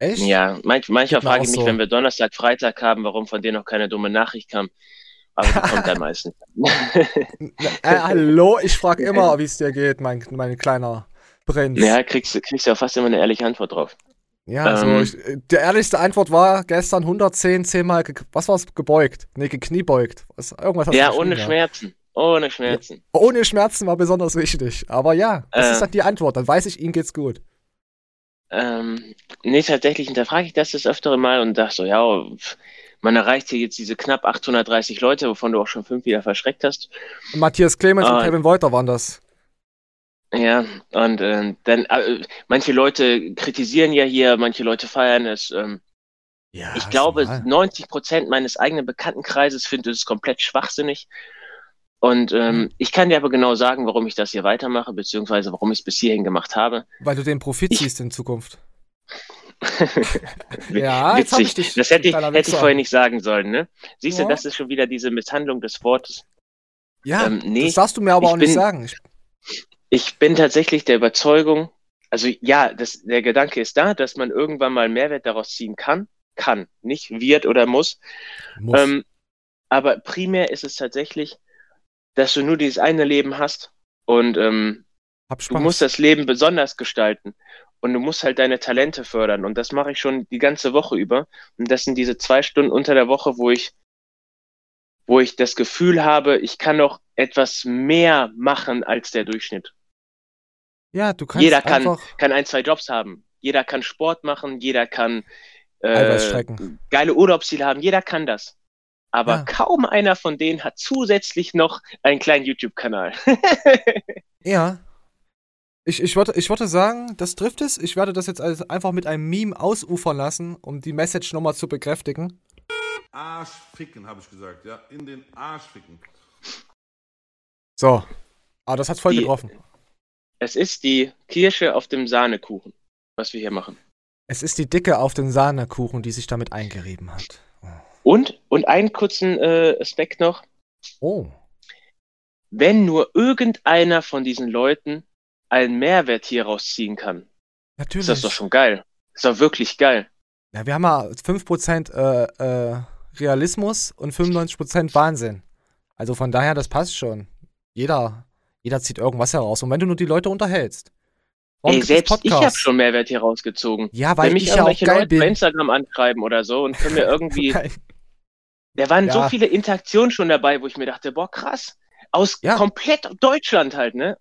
Echt? ja, manch, manchmal frage ich mich, so. wenn wir Donnerstag, Freitag haben, warum von denen noch keine dumme Nachricht kam. Aber die kommt dann meistens. (laughs) Äh, hallo, ich frage immer, (laughs) wie es dir geht, mein, mein kleiner Prinz. ja, kriegst, du- kriegst ja fast immer eine ehrliche Antwort drauf. Ja, also ähm, ich, die ehrlichste Antwort war gestern 110, 10 Mal, was war's, gebeugt? Nee, gekniebeugt. Was, irgendwas hast Ja, ohne Schmerzen. Ohne Schmerzen. Ohne Schmerzen war besonders wichtig. Aber ja, das Äh. ist halt die Antwort. Dann weiß ich, ihm geht's gut. Ähm, nee, tatsächlich hinterfrage ich das das öftere Mal und dachte so, ja, man erreicht hier jetzt diese knapp 830 Leute, wovon du auch schon fünf wieder verschreckt hast. Matthias Clemens und Ah. Kevin Wolter waren das. Ja, und äh, dann, äh, manche Leute kritisieren ja hier, manche Leute feiern es. Ähm, Ja, ich glaube, normal. 90 Prozent meines eigenen Bekanntenkreises finden es komplett schwachsinnig. Und Hm. ähm, ich kann dir aber genau sagen, warum ich das hier weitermache, beziehungsweise warum ich es bis hierhin gemacht habe. Weil du den Profit ich- siehst in Zukunft. (laughs) Ja, Witzig. dich, das hätte ich, hätte ich vorher nicht sagen sollen, ne? Siehst Ja. du, das ist schon wieder diese Misshandlung des Wortes. Ja, Ähm, nee, das darfst du mir aber auch nicht bin- sagen. Ich, Ich bin tatsächlich der Überzeugung, also ja, das, der Gedanke ist da, dass man irgendwann mal Mehrwert daraus ziehen kann. Kann, nicht wird oder muss. muss. Ähm, aber primär ist es tatsächlich, dass du nur dieses eine Leben hast und ähm, du musst das Leben besonders gestalten. Und du musst halt deine Talente fördern. Und das mache ich schon die ganze Woche über. Und das sind diese zwei Stunden unter der Woche, wo ich, wo ich das Gefühl habe, ich kann noch etwas mehr machen als der Durchschnitt. ja, du kannst Jeder kann, einfach kann ein, zwei Jobs haben. Jeder kann Sport machen, jeder kann äh, geile Urlaubsziele haben, jeder kann das. Aber Ja. kaum einer von denen hat zusätzlich noch einen kleinen YouTube-Kanal. (laughs) Ja. Ich, ich, würde, ich würde sagen, das trifft es. Ich werde das jetzt als einfach mit einem Meme ausufern lassen, um die Message nochmal zu bekräftigen. Arsch ficken, habe ich gesagt, ja. In den Arsch ficken. So. Aber das hat voll Die- getroffen. es ist die Kirsche auf dem Sahnekuchen, was wir hier machen. Es ist die Dicke auf den Sahnekuchen, die sich damit eingerieben hat. Und, und einen kurzen äh, Aspekt noch. Oh. Wenn nur irgendeiner von diesen Leuten einen Mehrwert hier rausziehen kann, Natürlich. ist das doch schon geil. Ist doch wirklich geil. Ja, wir haben ja 5% äh, äh, Realismus und 95% Wahnsinn. Also von daher, das passt schon. Jeder, jeder zieht irgendwas heraus. Und wenn du nur die Leute unterhältst. Ey, selbst ich habe schon Mehrwert hier rausgezogen. Ja, weil Wenn mich ich ja auch geil Leute bei bin. Instagram anschreiben oder so und können mir (laughs) irgendwie. Da waren so Ja. viele Interaktionen schon dabei, wo ich mir dachte, boah, krass. Aus Ja. komplett Deutschland halt, ne?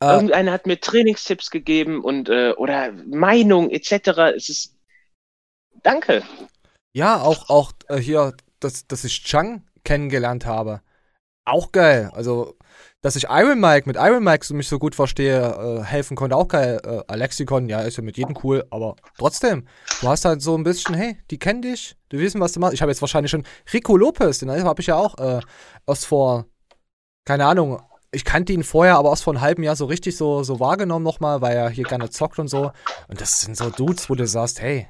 Äh, Irgendeiner hat mir Trainingstipps gegeben und äh, oder Meinung etc. Es ist Danke. Ja, auch, auch äh, hier, dass, dass ich Chang kennengelernt habe. Auch geil. Also, dass ich Iron Mike mit Iron Mike so mich so gut verstehe, äh, helfen konnte, auch geil. Äh, Alexikon, ja, ist ja mit jedem cool, aber trotzdem, du hast halt so ein bisschen, hey, die kennen dich, die wissen, was du machst. Ich habe jetzt wahrscheinlich schon Rico Lopez, den habe ich ja auch äh, erst vor, keine Ahnung, ich kannte ihn vorher, aber erst vor einem halben Jahr so richtig so, so wahrgenommen nochmal, weil er hier gerne zockt und so. Und das sind so Dudes, wo du sagst, hey,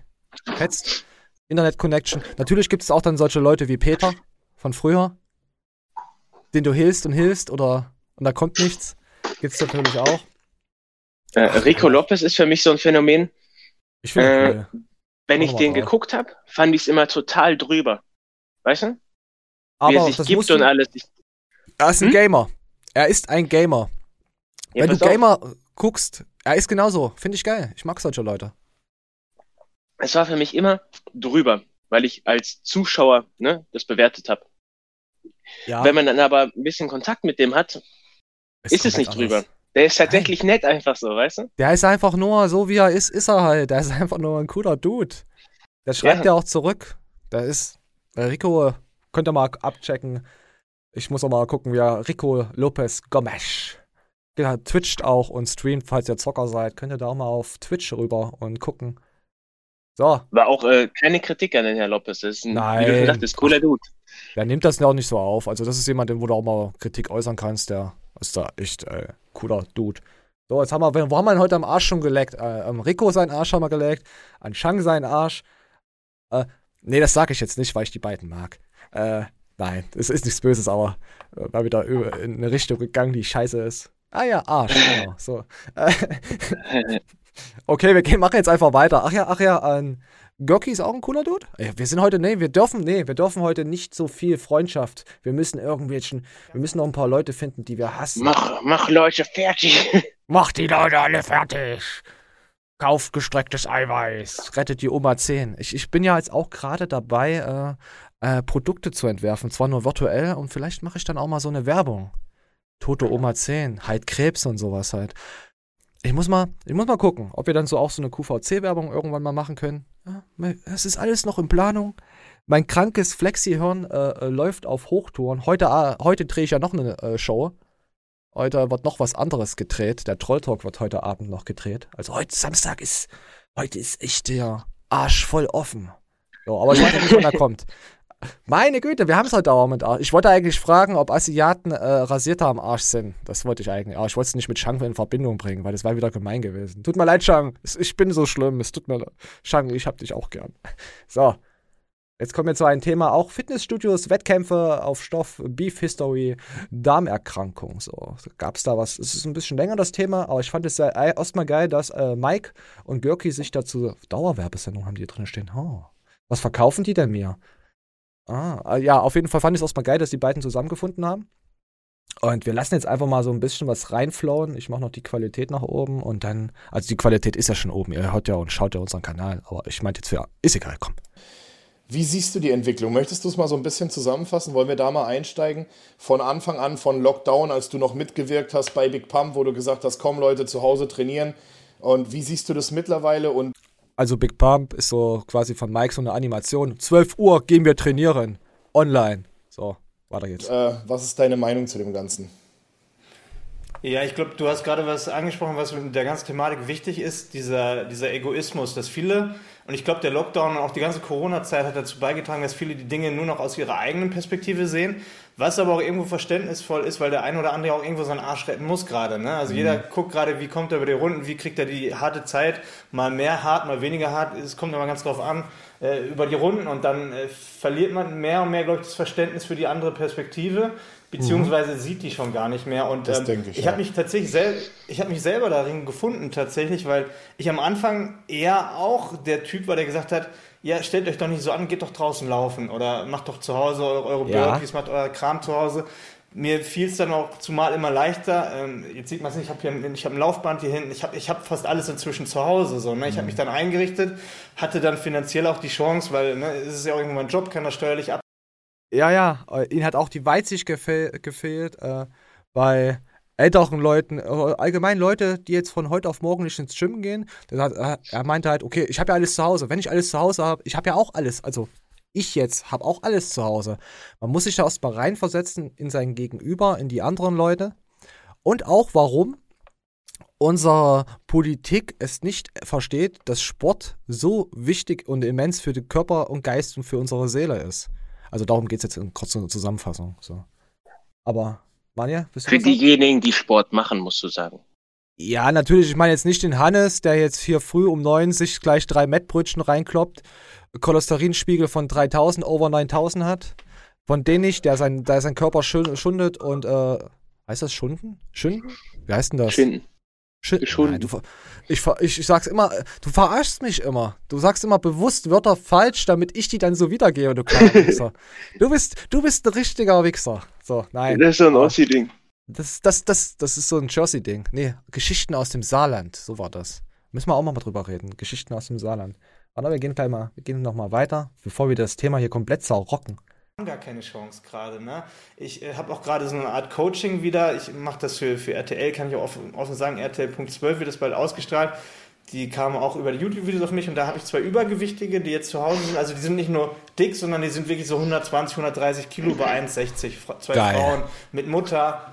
fetzt. Internet-Connection. Natürlich gibt es auch dann solche Leute wie Peter von früher, den du hilfst und hilfst oder und da kommt nichts. Gibt es natürlich auch. Äh, Rico Lopez ist für mich so ein Phänomen. Ich finde Äh, cool. Wenn ich den drauf. geguckt habe, fand ich es immer total drüber. Weißt du? Wie Aber er sich das gibt und alles. Ich, er ist ein Hm? Gamer. Er ist ein Gamer. ja, Wenn du pass auf. Gamer guckst, er ist genauso. Finde ich geil. Ich mag solche Leute. es war für mich immer drüber, weil ich als Zuschauer ne, das bewertet habe. Ja, Wenn man dann aber ein bisschen Kontakt mit dem hat, ist es nicht drüber. anders. Der ist tatsächlich nett einfach so, weißt du? Der ist einfach nur so, wie er ist, ist er halt. Der ist einfach nur ein cooler Dude. Der schreibt Ja. ja auch zurück. Der ist, Rico, könnt ihr mal abchecken. Ich muss auch mal gucken, wie er Rico Lopez Gomes. Der twitcht auch und streamt, falls ihr Zocker seid. Könnt ihr da auch mal auf Twitch rüber und gucken. So, War auch äh, keine Kritik an den Herrn Lopez. Das ist ein, wie du Nein. schon sagtest, cooler Dude. Der nimmt das ja auch nicht so auf. Also, das ist jemand, den wo du auch mal Kritik äußern kannst. Der ist da echt äh, cooler Dude. So, jetzt haben wir, wo haben wir ihn heute am Arsch schon geleckt? Äh, am Rico seinen Arsch haben wir geleckt, an Shang seinen Arsch. Äh, nee, das sage ich jetzt nicht, weil ich die beiden mag. Äh, nein, es ist nichts Böses, aber äh, war wieder in eine Richtung gegangen, die scheiße ist. Ah ja, Arsch, genau. So. (laughs) (laughs) Okay, wir gehen, machen jetzt einfach weiter. Ach ja, ach ja, ähm, Görki ist auch ein cooler Dude. Ey, wir sind heute, nee, wir dürfen, nee, wir dürfen heute nicht so viel Freundschaft. Wir müssen irgendwelchen, wir müssen noch ein paar Leute finden, die wir hassen. Mach, mach Leute fertig. (laughs) Macht die Leute alle fertig. Kauft gestrecktes Eiweiß. Rettet die Oma 10. Ich, ich bin ja jetzt auch gerade dabei, äh, äh, Produkte zu entwerfen. Zwar nur virtuell und vielleicht mache ich dann auch mal so eine Werbung. Tote Oma 10, halt Krebs und sowas halt. Ich muss mal, ich muss mal gucken, ob wir dann so auch so eine QVC-Werbung irgendwann mal machen können. Ja, es ist alles noch in Planung. Mein krankes Flexi-Hirn äh, äh, läuft auf Hochtouren. Heute, äh, heute drehe ich ja noch eine äh, Show. Heute wird noch was anderes gedreht. Der Trolltalk wird heute Abend noch gedreht. Also heute Samstag ist, heute ist echt der Arsch voll offen. Ja, aber ich weiß nicht, wann er (laughs) kommt. Meine Güte, wir haben es heute auch mit Arsch. Ich wollte eigentlich fragen, ob Asiaten äh, rasierter am Arsch sind. Das wollte ich eigentlich. Aber ich wollte es nicht mit Shang in Verbindung bringen, weil das wäre wieder gemein gewesen. Tut mir leid, Shang. Ich bin so schlimm. Es tut mir leid. Shang, ich hab dich auch gern. (laughs) So. Jetzt kommen wir zu einem Thema, auch Fitnessstudios, Wettkämpfe auf Stoff, Beef History, Darmerkrankung. So, gab es da was? Es ist ein bisschen länger das Thema, aber ich fand es sehr erstmal geil, dass äh, Mike und Görki sich dazu Dauerwerbesendung haben die drin stehen. Oh, was verkaufen die denn mir? Ah, ja, auf jeden Fall fand ich es erstmal geil, dass die beiden zusammengefunden haben. Und wir lassen jetzt einfach mal so ein bisschen was reinflowen. Ich mache noch die Qualität nach oben und dann, also die Qualität ist ja schon oben. Ihr hört ja und schaut ja unseren Kanal, aber ich meinte jetzt für, ist egal, komm. Wie siehst du die Entwicklung? Möchtest du es mal so ein bisschen zusammenfassen? Wollen wir da mal einsteigen? Von Anfang an, von Lockdown, als du noch mitgewirkt hast bei Big Pump, wo du gesagt hast, komm Leute, zu Hause trainieren. Und wie siehst du das mittlerweile? Und Also Big Pump ist so quasi von Mike so eine Animation. 12 Uhr gehen wir trainieren. Online. So, weiter geht's. äh, was ist deine Meinung zu dem Ganzen? Ja, ich glaube, du hast gerade was angesprochen, was mit der ganzen Thematik wichtig ist, dieser, dieser Egoismus, dass viele, und ich glaube, der Lockdown und auch die ganze Corona-Zeit hat dazu beigetragen, dass viele die Dinge nur noch aus ihrer eigenen Perspektive sehen, was aber auch irgendwo verständnisvoll ist, weil der eine oder andere auch irgendwo seinen Arsch retten muss gerade. Ne? Also jeder guckt gerade, wie kommt er über die Runden, wie kriegt er die harte Zeit, mal mehr hart, mal weniger hart, es kommt immer ganz drauf an, äh, über die Runden und dann äh, verliert man mehr und mehr, glaube ich, das Verständnis für die andere Perspektive, beziehungsweise sieht die schon gar nicht mehr. Und Das ähm, denke ich, ich ja. habe mich tatsächlich sel ich habe mich selber darin gefunden tatsächlich, weil ich am Anfang eher auch der Typ war, der gesagt hat, ja, stellt euch doch nicht so an, geht doch draußen laufen oder macht doch zu Hause eure, Ja. Burpees, macht euer Kram zu Hause. Mir fiel es dann auch zumal immer leichter. Ähm, jetzt sieht man es nicht, ich habe hier ich hab ein Laufband hier hinten, ich habe ich hab fast alles inzwischen zu Hause. So, ne? Ich Mhm. habe mich dann eingerichtet, hatte dann finanziell auch die Chance, weil ne, es ist ja auch irgendwo mein Job, kann das steuerlich ab. Ja, ja, äh, ihnen hat auch die Weitsicht gefehl, gefehlt äh, bei älteren Leuten, äh, allgemein Leute, die jetzt von heute auf morgen nicht ins Gym gehen. Äh, er meinte halt, okay, ich habe ja alles zu Hause. Wenn ich alles zu Hause habe, ich habe ja auch alles, also ich jetzt habe auch alles zu Hause. Man muss sich da erstmal reinversetzen in sein Gegenüber, in die anderen Leute. Und auch warum unsere Politik es nicht versteht, dass Sport so wichtig und immens für den Körper und Geist und für unsere Seele ist. Also darum geht es jetzt in kurzer Zusammenfassung. So. Aber, Manja, bist du Für diejenigen, die Sport machen, musst du sagen. Ja, natürlich. Ich meine jetzt nicht den Hannes, der jetzt hier früh um neun sich gleich drei Mettbrötchen reinkloppt, Cholesterinspiegel von 3000 over 9000 hat. Von dem nicht, der, sein, der sein Körper schun- schundet und, äh, heißt das Schunden? Schinden? Wie heißt denn das? Schinden. Nein, du, ver- ich, ich, ich sag's immer, du verarschst mich immer. Du sagst immer bewusst Wörter falsch, damit ich die dann so wiedergehe, du kleiner (laughs) Wichser. Du bist, du bist ein richtiger Wichser. So, nein. Das ist so ein Ossi-Ding. das, das, das, das ist so ein Jersey-Ding. Nee, Geschichten aus dem Saarland, so war das. Müssen wir auch mal drüber reden. Geschichten aus dem Saarland. Aber wir gehen gleich mal, wir gehen noch mal weiter, bevor wir das Thema hier komplett zerrocken. Gar keine Chance gerade. Ne? Ich äh, habe auch gerade so eine Art Coaching wieder. Ich mache das für, für RTL, kann ich auch offen, offen sagen. RTL.12 wird das bald ausgestrahlt. Die kamen auch über die YouTube-Videos auf mich und da habe ich zwei Übergewichtige, die jetzt zu Hause sind. Also die sind nicht nur dick, sondern die sind wirklich so 120, 130 Kilo bei (clears throat) 1,60. Fra- Zwei Geil. Frauen mit Mutter.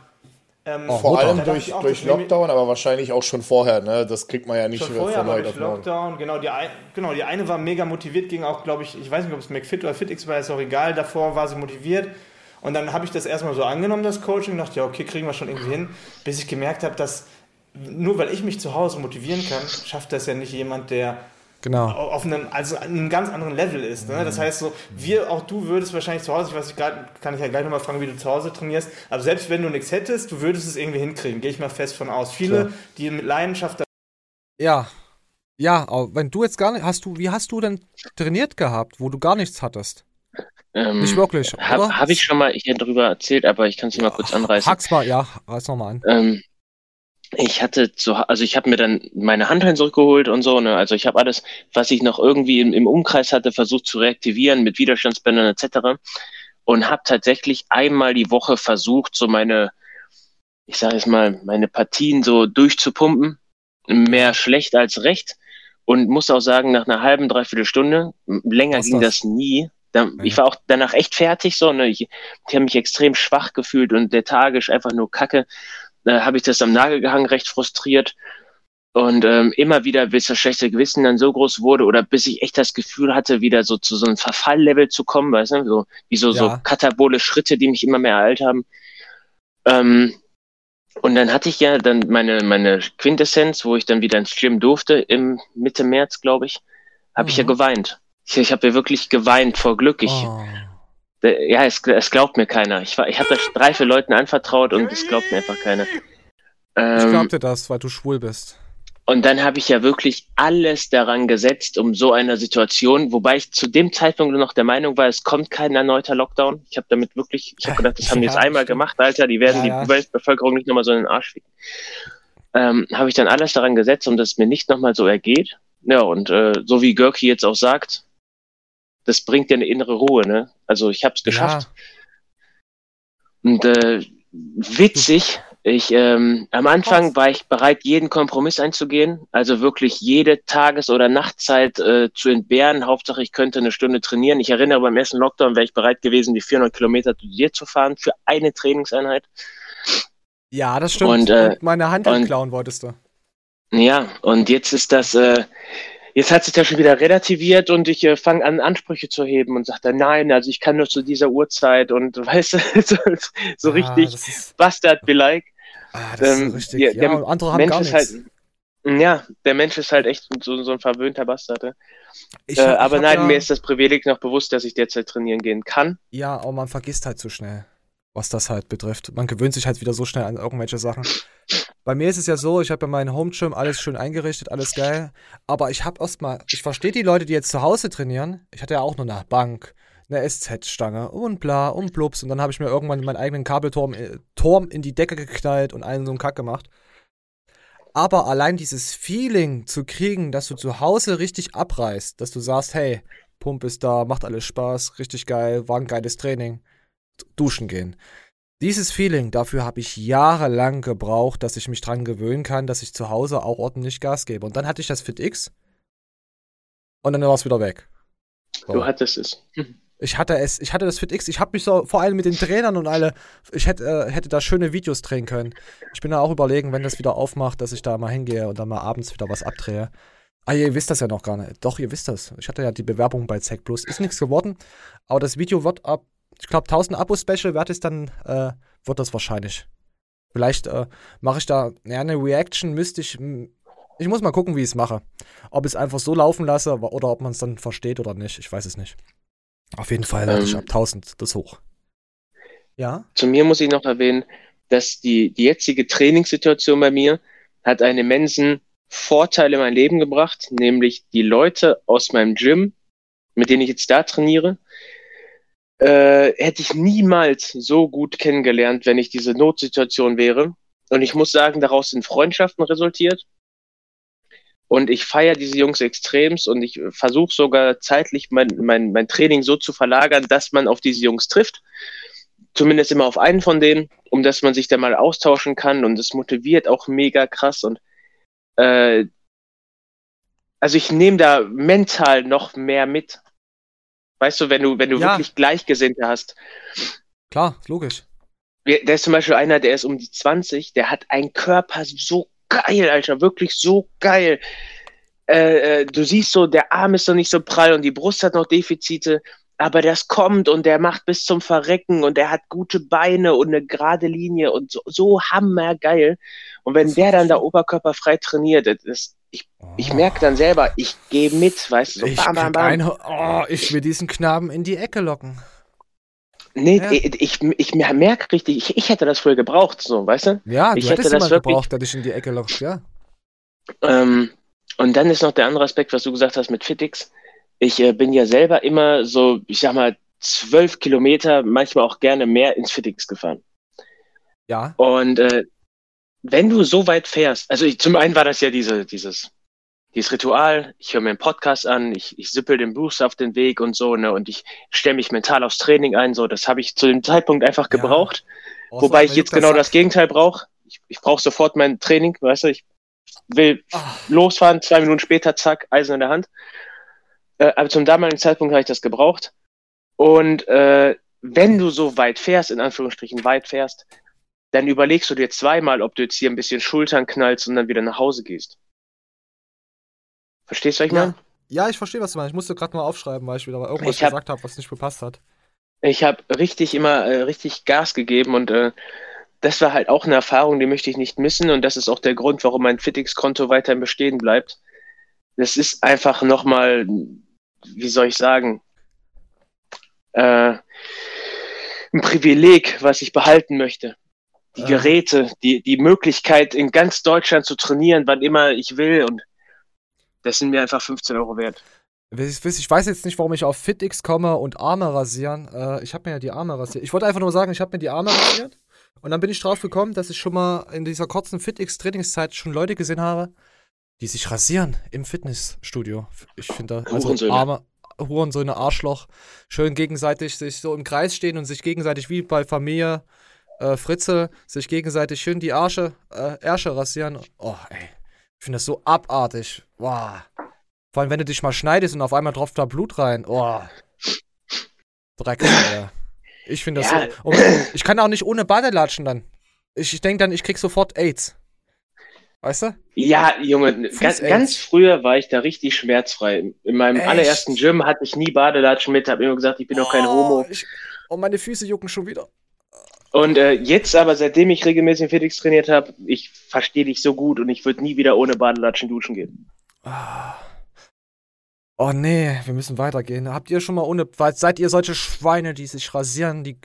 Ähm, Oh, Vor Mutter. allem durch, durch Lockdown, aber wahrscheinlich auch schon vorher. Ne? Das kriegt man ja nicht Schon von vorher, aber heute durch. Lockdown, genau die, ein, genau, die eine war mega motiviert, ging auch, glaube ich, ich weiß nicht, ob es McFit oder FitX war, ist auch egal, davor war sie motiviert. Und dann habe ich das erstmal so angenommen, das Coaching, dachte, ja, okay, kriegen wir schon irgendwie hin, bis ich gemerkt habe, dass nur weil ich mich zu Hause motivieren kann, schafft das ja nicht jemand, der Genau. auf einem, also einem ganz anderen Level ist. Ne? Das heißt so, wir, auch du würdest wahrscheinlich zu Hause, ich weiß nicht, kann ich ja gleich nochmal fragen, wie du zu Hause trainierst, aber selbst wenn du nichts hättest, du würdest es irgendwie hinkriegen, gehe ich mal fest von aus. Viele, Klar. die mit Leidenschaft Ja. Ja, aber wenn du jetzt gar nicht, hast du, wie hast du denn trainiert gehabt, wo du gar nichts hattest? Ähm, Nicht wirklich? Habe hab ich schon mal hier drüber erzählt, aber ich kann es mal kurz anreißen. Hack's mal, ja, reiß noch mal an. Ähm, ich hatte zu, also ich habe mir dann meine Handhelm zurückgeholt und so, ne? Also ich habe alles, was ich noch irgendwie im, im Umkreis hatte, versucht zu reaktivieren mit Widerstandsbändern etc. Und habe tatsächlich einmal die Woche versucht, so meine, ich sage jetzt mal, meine Partien so durchzupumpen. Mehr schlecht als recht. Und muss auch sagen, nach einer halben, dreiviertel Stunde, länger Was ging das? das nie. Ich war auch danach echt fertig, so, ne? Ich, ich habe mich extrem schwach gefühlt und lethargisch, einfach nur Kacke. Da habe ich das am Nagel gehangen, recht frustriert. Und ähm, immer wieder, bis das schlechte Gewissen dann so groß wurde oder bis ich echt das Gefühl hatte, wieder so zu so einem Verfalllevel zu kommen, weißt du, so, wie so, so Ja. katabole Schritte, die mich immer mehr ereilt haben. Ähm, und dann hatte ich ja dann meine, meine Quintessenz, wo ich dann wieder ins Gym durfte, im Mitte März, glaube ich, habe ich ja Mhm. geweint. Ich, ich habe ja wirklich geweint vor Glück. Ich, Oh. Äh, ja, es, es glaubt mir keiner. Ich, war- ich habe das drei, vier Leuten anvertraut und es glaubt mir einfach keiner. Ich Ähm, glaub dir das, weil du schwul bist. und dann habe ich ja wirklich alles daran gesetzt, um so eine Situation, wobei ich zu dem Zeitpunkt nur noch der Meinung war, es kommt kein erneuter Lockdown. Ich habe damit wirklich, ich habe gedacht, das haben die jetzt einmal gemacht, Alter, die werden Ja, die ja. Weltbevölkerung nicht nochmal so in den Arsch ficken. Ähm, habe ich dann alles daran gesetzt, um dass es mir nicht nochmal so ergeht. Ja, und äh, so wie Görki jetzt auch sagt, das bringt dir eine innere Ruhe, ne? Also ich habe es geschafft. Und äh, witzig, ich ähm, am Anfang war ich bereit, jeden Kompromiss einzugehen, also wirklich jede Tages- oder Nachtzeit äh, zu entbehren. Hauptsache, ich könnte eine Stunde trainieren. Ich erinnere, beim ersten Lockdown wäre ich bereit gewesen, die 400 Kilometer zu dir zu fahren für eine Trainingseinheit. Ja, ja das stimmt. Und, äh, meine Hand und- klauen wolltest du. Ja, und jetzt ist das, äh, jetzt hat sich das schon wieder relativiert und ich äh, fange an, Ansprüche zu heben und sage dann, nein, also ich kann nur zu dieser Uhrzeit und (laughs) weißt du, so, so Ah, richtig ist, Bastard be like. ah, das ist Ähm, so richtig. ja, Ja, der und andere haben Mensch gar ist nichts. halt, ja, der Mensch ist halt echt so, so ein verwöhnter Bastard. ne? Ich äh, ich aber nein, ja, mir ist das Privileg noch bewusst, dass ich derzeit trainieren gehen kann. Ja, aber man vergisst halt zu schnell, was das halt betrifft. Man gewöhnt sich halt wieder so schnell an irgendwelche Sachen. Bei mir ist es ja so, ich habe ja meinen Home Gym alles schön eingerichtet, alles geil. Aber ich habe erstmal, ich verstehe die Leute, die jetzt zu Hause trainieren. Ich hatte ja auch nur eine Bank, eine SZ-Stange und bla und blups. Und dann habe ich mir irgendwann meinen eigenen Kabelturm äh, Turm in die Decke geknallt und einen so einen Kack gemacht. Aber allein dieses Feeling zu kriegen, dass du zu Hause richtig abreißt, dass du sagst, hey, Pump ist da, macht alles Spaß, richtig geil, war ein geiles Training, duschen gehen. Dieses Feeling, dafür habe ich jahrelang gebraucht, dass ich mich dran gewöhnen kann, dass ich zu Hause auch ordentlich Gas gebe. Und dann hatte ich das Fit X und dann war es wieder weg. So. Du hattest es. Ich hatte es, ich hatte das Fit X, ich habe mich so vor allem mit den Trainern und alle, ich hätte, äh, hätte da schöne Videos drehen können. Ich bin da auch überlegen, wenn das wieder aufmacht, dass ich da mal hingehe und dann mal abends wieder was abdrehe. Ah, ihr wisst das ja noch gar nicht. Doch, ihr wisst das. Ich hatte ja die Bewerbung bei Zack Plus. Ist nichts geworden, aber das Video wird ab, ich glaube, 1000 Abo-Special wird es dann, äh, wird das wahrscheinlich. Vielleicht äh, mache ich da, ja, eine Reaction müsste ich, ich muss mal gucken, wie ich es mache. Ob ich es einfach so laufen lasse oder ob man es dann versteht oder nicht. Ich weiß es nicht. Auf jeden Fall ähm, ich ab 1000 das hoch. Ja? Zu mir muss ich noch erwähnen, dass die, die jetzige Trainingssituation bei mir hat einen immensen Vorteil in mein Leben gebracht, nämlich die Leute aus meinem Gym, mit denen ich jetzt da trainiere, äh, hätte ich niemals so gut kennengelernt, wenn ich diese Notsituation wäre. Und ich muss sagen, daraus sind Freundschaften resultiert. Und ich feiere diese Jungs extremst und ich versuche sogar zeitlich mein, mein, mein Training so zu verlagern, dass man auf diese Jungs trifft. Zumindest immer auf einen von denen, um dass man sich da mal austauschen kann und es motiviert auch mega krass und äh, also ich nehme da mental noch mehr mit. Weißt du, wenn du, wenn du ja. wirklich Gleichgesinnte hast. Klar, logisch. Der ist zum Beispiel einer, der ist um die 20, der hat einen Körper so geil, Alter, wirklich so geil. Äh, äh, du siehst so, der Arm ist noch nicht so prall und die Brust hat noch Defizite, aber das kommt und der macht bis zum Verrecken und der hat gute Beine und eine gerade Linie und so, so hammergeil. Und wenn der dann da oberkörperfrei trainiert, das, ich, oh. ich merke dann selber, ich gehe mit, weißt du, so ich bam, bam, bam. Ein, oh, ich will diesen Knaben in die Ecke locken. Nee, ja. ich, ich, ich merke richtig, ich, ich hätte das früher gebraucht, so, weißt du? Ja, ich du hätte das wirklich, gebraucht, der dich in die Ecke lockt, ja. Ähm, und dann ist noch der andere Aspekt, was du gesagt hast mit Fitix. Ich äh, bin ja selber immer so, ich sag mal, zwölf Kilometer, manchmal auch gerne mehr ins Fitix gefahren. Ja. Und äh, wenn du so weit fährst, also ich, zum einen war das ja diese, dieses dieses Ritual, ich höre mir einen Podcast an, ich, ich sippel den Boost auf den Weg und so, ne, und ich stelle mich mental aufs Training ein, so, das habe ich zu dem Zeitpunkt einfach gebraucht. Ja. Wobei ich jetzt genau das Gegenteil brauche. Ich, ich brauche sofort mein Training, weißt du, ich will Ach. losfahren, zwei Minuten später, zack, Eisen in der Hand. Äh, aber zum damaligen Zeitpunkt habe ich das gebraucht. Und äh, wenn du so weit fährst, in Anführungsstrichen weit fährst, dann überlegst du dir zweimal, ob du jetzt hier ein bisschen Schultern knallst und dann wieder nach Hause gehst. Verstehst du, was ich ja. meine? Ja, ich verstehe, was du meinst. Ich musste gerade mal aufschreiben, weil ich wieder mal irgendwas hab, gesagt habe, was nicht gepasst hat. Ich habe richtig immer äh, richtig Gas gegeben und äh, das war halt auch eine Erfahrung, die möchte ich nicht missen und das ist auch der Grund, warum mein Fitix-Konto weiterhin bestehen bleibt. Das ist einfach nochmal, wie soll ich sagen, äh, ein Privileg, was ich behalten möchte. Die Geräte, die, die Möglichkeit, in ganz Deutschland zu trainieren, wann immer ich will und das sind mir einfach 15 Euro wert. Ich weiß jetzt nicht, warum ich auf FitX komme und Arme rasieren. Äh, ich habe mir ja die Arme rasiert. Ich wollte einfach nur sagen, ich habe mir die Arme rasiert. Und dann bin ich drauf gekommen, dass ich schon mal in dieser kurzen FitX-Trainingszeit schon Leute gesehen habe, die sich rasieren im Fitnessstudio. Ich finde, also Hurensöhne. Arme, Hurensöhne, Arschloch, schön gegenseitig sich so im Kreis stehen und sich gegenseitig wie bei Familie äh, Fritze sich gegenseitig schön die Arsche, äh, Ärsche rasieren. Oh, ey. Ich finde das so abartig. Boah. Vor allem, wenn du dich mal schneidest und auf einmal tropft da Blut rein. Oh. Dreck, Alter. Ich finde das ja. so. Und ich kann auch nicht ohne Badelatschen dann. Ich, ich denke dann, ich krieg sofort AIDS. Weißt du? Ja, Junge, ganz, ganz, früher war ich da richtig schmerzfrei. In meinem Echt? allerersten Gym hatte ich nie Badelatschen mit, habe immer gesagt, ich bin doch kein oh, Homo. Ich, und meine Füße jucken schon wieder. Und äh, jetzt aber, seitdem ich regelmäßig Felix trainiert habe, ich verstehe dich so gut und ich würde nie wieder ohne Badelatschen duschen gehen. Ah. Oh nee, wir müssen weitergehen. Habt ihr schon mal ohne. Seid ihr solche Schweine, die sich rasieren, die.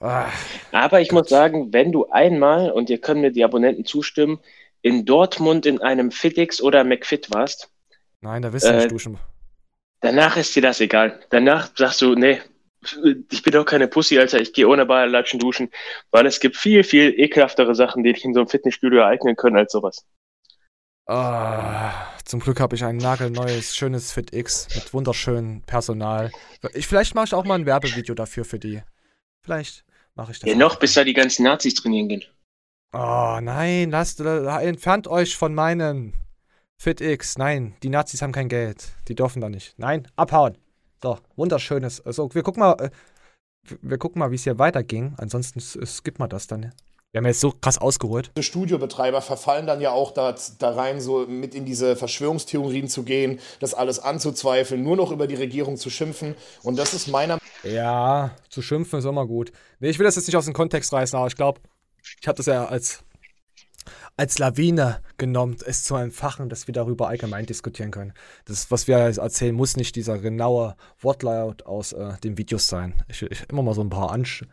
Ah, Aber ich muss sagen, wenn du einmal, und ihr könnt mir die Abonnenten zustimmen, in Dortmund in einem Fitix oder McFit warst, nein, da willst du Äh, nicht duschen. danach ist dir das egal. Danach sagst du, nee, ich bin doch keine Pussy, Alter, ich gehe ohne Badelatschen duschen, weil es gibt viel, viel ekelhaftere Sachen, die dich in so einem Fitnessstudio ereignen können als sowas. Ah, zum Glück habe ich ein nagelneues, schönes Fit X mit wunderschönem Personal. Ich, vielleicht mache ich auch mal ein Werbevideo dafür für die. Vielleicht mache ich das. Ja, noch, bis da die ganzen Nazis trainieren gehen. Oh, nein, lasst, äh, entfernt euch von meinem Fit X. Nein, die Nazis haben kein Geld. Die dürfen da nicht. Nein, abhauen. So, wunderschönes. Also, wir gucken mal, äh, wir gucken mal, wie es hier weiterging. Ansonsten s- skippt man das dann. Wir haben jetzt so krass ausgeholt. Die Studiobetreiber verfallen dann ja auch da, da rein, so mit in diese Verschwörungstheorien zu gehen, das alles anzuzweifeln, nur noch über die Regierung zu schimpfen. Und das ist meiner Ja, zu schimpfen ist immer gut. Nee, ich will das jetzt nicht aus dem Kontext reißen, aber ich glaube, ich habe das ja als, als Lawine genommen, es zu entfachen, dass wir darüber allgemein diskutieren können. Das, was wir erzählen, muss nicht dieser genaue Wortlaut aus äh, den Videos sein. Ich, ich immer mal so ein paar Ansch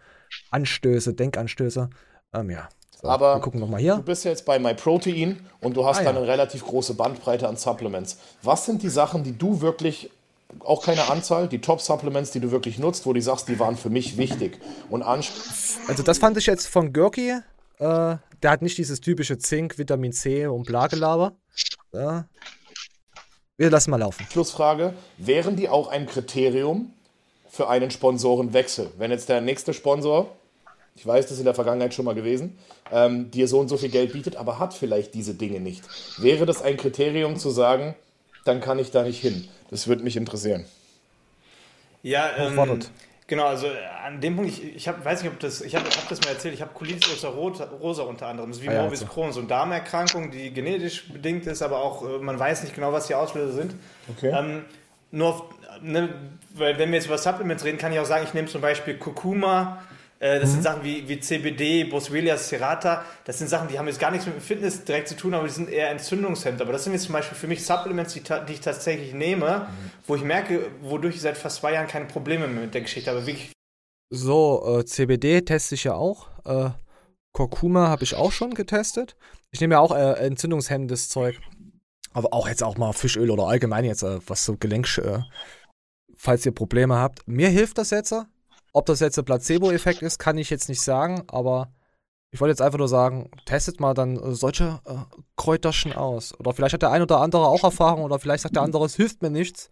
Anstöße, Denkanstöße. Ähm, ja. So, Aber wir gucken nochmal Du hier. bist ja jetzt bei MyProtein und du hast Ah, dann ja. eine relativ große Bandbreite an Supplements. Was sind die Sachen, die du wirklich, auch keine Anzahl, die Top-Supplements, die du wirklich nutzt, wo du sagst, die waren für mich wichtig und? Also das fand ich jetzt von Görki. Äh, der hat nicht dieses typische Zink, Vitamin C und Blagelaber. Ja. Wir lassen mal laufen. Schlussfrage, wären die auch ein Kriterium für einen Sponsorenwechsel? Wenn jetzt der nächste Sponsor, ich weiß, das ist in der Vergangenheit schon mal gewesen, ähm, dir so und so viel Geld bietet, aber hat vielleicht diese Dinge nicht. Wäre das ein Kriterium zu sagen, dann kann ich da nicht hin? Das würde mich interessieren. Ja, ähm. Genau, also äh, an dem Punkt, ich, ich hab, weiß nicht, ob das, ich habe hab das mal erzählt, ich habe Colitis ulcerosa unter anderem, das ist wie Ah ja, Morbus. Crohn, so eine Darmerkrankung, die genetisch bedingt ist, aber auch, äh, man weiß nicht genau, was die Auslöser sind. Okay. Ähm, nur, auf, ne, weil wenn wir jetzt über Supplements reden, kann ich auch sagen, ich nehme zum Beispiel Kurkuma, das Mhm. sind Sachen wie, wie CBD, Boswellia serrata, das sind Sachen, die haben jetzt gar nichts mit dem Fitness direkt zu tun, aber die sind eher Entzündungshemd. Aber das sind jetzt zum Beispiel für mich Supplements, die, die ich tatsächlich nehme, wo ich merke, wodurch ich seit fast zwei Jahren keine Probleme mehr mit der Geschichte habe. Wirklich So, äh, CBD teste ich ja auch. Äh, Kurkuma habe ich auch schon getestet. Ich nehme ja auch äh, entzündungshemmendes Zeug. Aber auch jetzt auch mal Fischöl oder allgemein jetzt, äh, was so Gelenk, äh, falls ihr Probleme habt. Mir hilft das jetzt. Ob das jetzt ein Placebo-Effekt ist, kann ich jetzt nicht sagen, aber ich wollte jetzt einfach nur sagen, testet mal dann äh, solche äh, Kräuterchen aus. Oder vielleicht hat der ein oder andere auch Erfahrung oder vielleicht sagt der andere, es hilft mir nichts.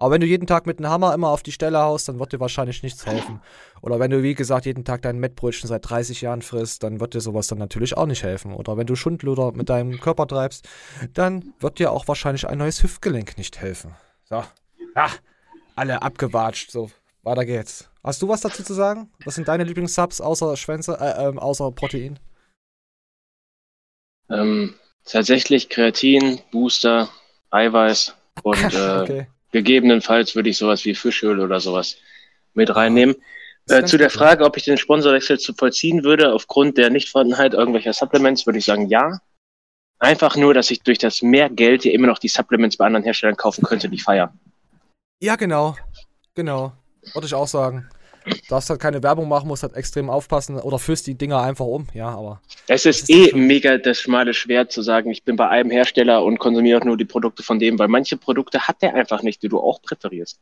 Aber wenn du jeden Tag mit einem Hammer immer auf die Stelle haust, dann wird dir wahrscheinlich nichts helfen. Oder wenn du, wie gesagt, jeden Tag dein Mettbrötchen seit 30 Jahren frisst, dann wird dir sowas dann natürlich auch nicht helfen. Oder wenn du Schundluder mit deinem Körper treibst, dann wird dir auch wahrscheinlich ein neues Hüftgelenk nicht helfen. So. Ja, alle abgewatscht. So, weiter geht's. Hast du was dazu zu sagen? Was sind deine Lieblingssubs außer Schwänze, äh, ähm, außer Protein? Ähm, tatsächlich Kreatin, Booster, Eiweiß und (laughs) äh, Okay. gegebenenfalls würde ich sowas wie Fischöl oder sowas mit reinnehmen. Ist Äh, zu der. Frage, ob ich den Sponsorwechsel zu vollziehen würde, aufgrund der Nichtvorhandenheit irgendwelcher Supplements, würde ich sagen, ja. Einfach nur, dass ich durch das mehr Geld ja immer noch die Supplements bei anderen Herstellern kaufen könnte, die ich feier. Ja, genau. Genau. Würde ich auch sagen. Darfst halt keine Werbung machen, musst halt extrem aufpassen oder führst die Dinger einfach um. Ja, aber. Es ist ist eh mega das schmale Schwert zu sagen, ich bin bei einem Hersteller und konsumiere auch nur die Produkte von dem, weil manche Produkte hat der einfach nicht, die du auch präferierst.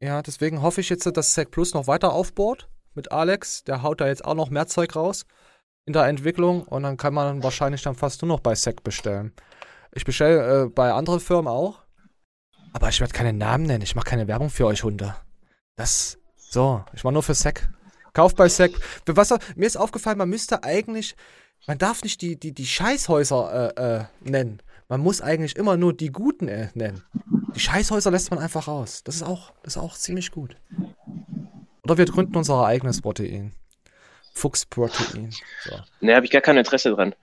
Ja, deswegen hoffe ich jetzt, dass Sec Plus noch weiter aufbaut mit Alex. Der haut da jetzt auch noch mehr Zeug raus in der Entwicklung und dann kann man wahrscheinlich dann fast nur noch bei Sec bestellen. Ich bestelle äh, bei anderen Firmen auch, aber ich werde keine Namen nennen. Ich mache keine Werbung für euch Hunde. Das, so, ich mache nur für Sec. Kauft bei Was, mir ist aufgefallen, man müsste eigentlich, man darf nicht die, die, die Scheißhäuser äh, äh, nennen. Man muss eigentlich immer nur die guten äh, nennen. Die Scheißhäuser lässt man einfach raus. Das ist auch, das ist auch ziemlich gut. Oder wir gründen unser eigenes Protein. Fuchsprotein. So. Ne, habe ich gar kein Interesse dran.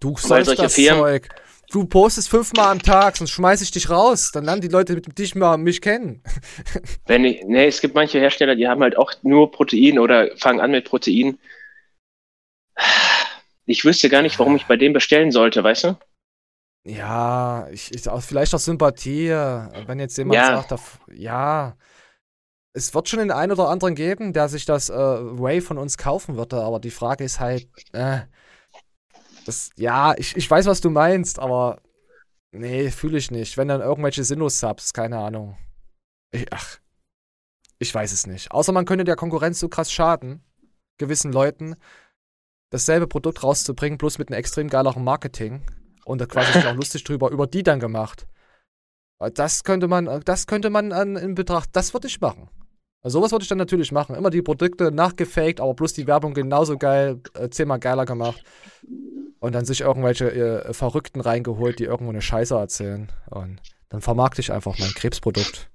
Du Weil sollst das Firmen- Zeug. Du postest fünfmal am Tag, sonst schmeiß ich dich raus. Dann lernen die Leute mit dich mal mich kennen. (laughs) Wenn ich, ne, es gibt manche Hersteller, die haben halt auch nur Protein oder fangen an mit Protein. Ich wüsste gar nicht, warum ich bei dem bestellen sollte, weißt du? Ja, ich, ich auch vielleicht aus Sympathie. Wenn jetzt jemand Ja. sagt, ja. es wird schon den einen oder anderen geben, der sich das äh, Way von uns kaufen würde, aber die Frage ist halt, äh, das, ja, ich, ich weiß, was du meinst, aber nee, fühle ich nicht. Wenn dann irgendwelche Sinus-Subs, keine Ahnung. Ich, ach, ich weiß es nicht. Außer man könnte der Konkurrenz so krass schaden, gewissen Leuten, dasselbe Produkt rauszubringen, bloß mit einem extrem geileren Marketing und da quasi auch (laughs) lustig drüber, über die dann gemacht. Das könnte man, das könnte man an, in Betracht, das würde ich machen. Also sowas würde ich dann natürlich machen. Immer die Produkte nachgefaked, aber bloß die Werbung genauso geil, äh, zehnmal geiler gemacht. Und dann sich irgendwelche äh, Verrückten reingeholt, die irgendwo eine Scheiße erzählen. Und dann vermarkte ich einfach mein Krebsprodukt.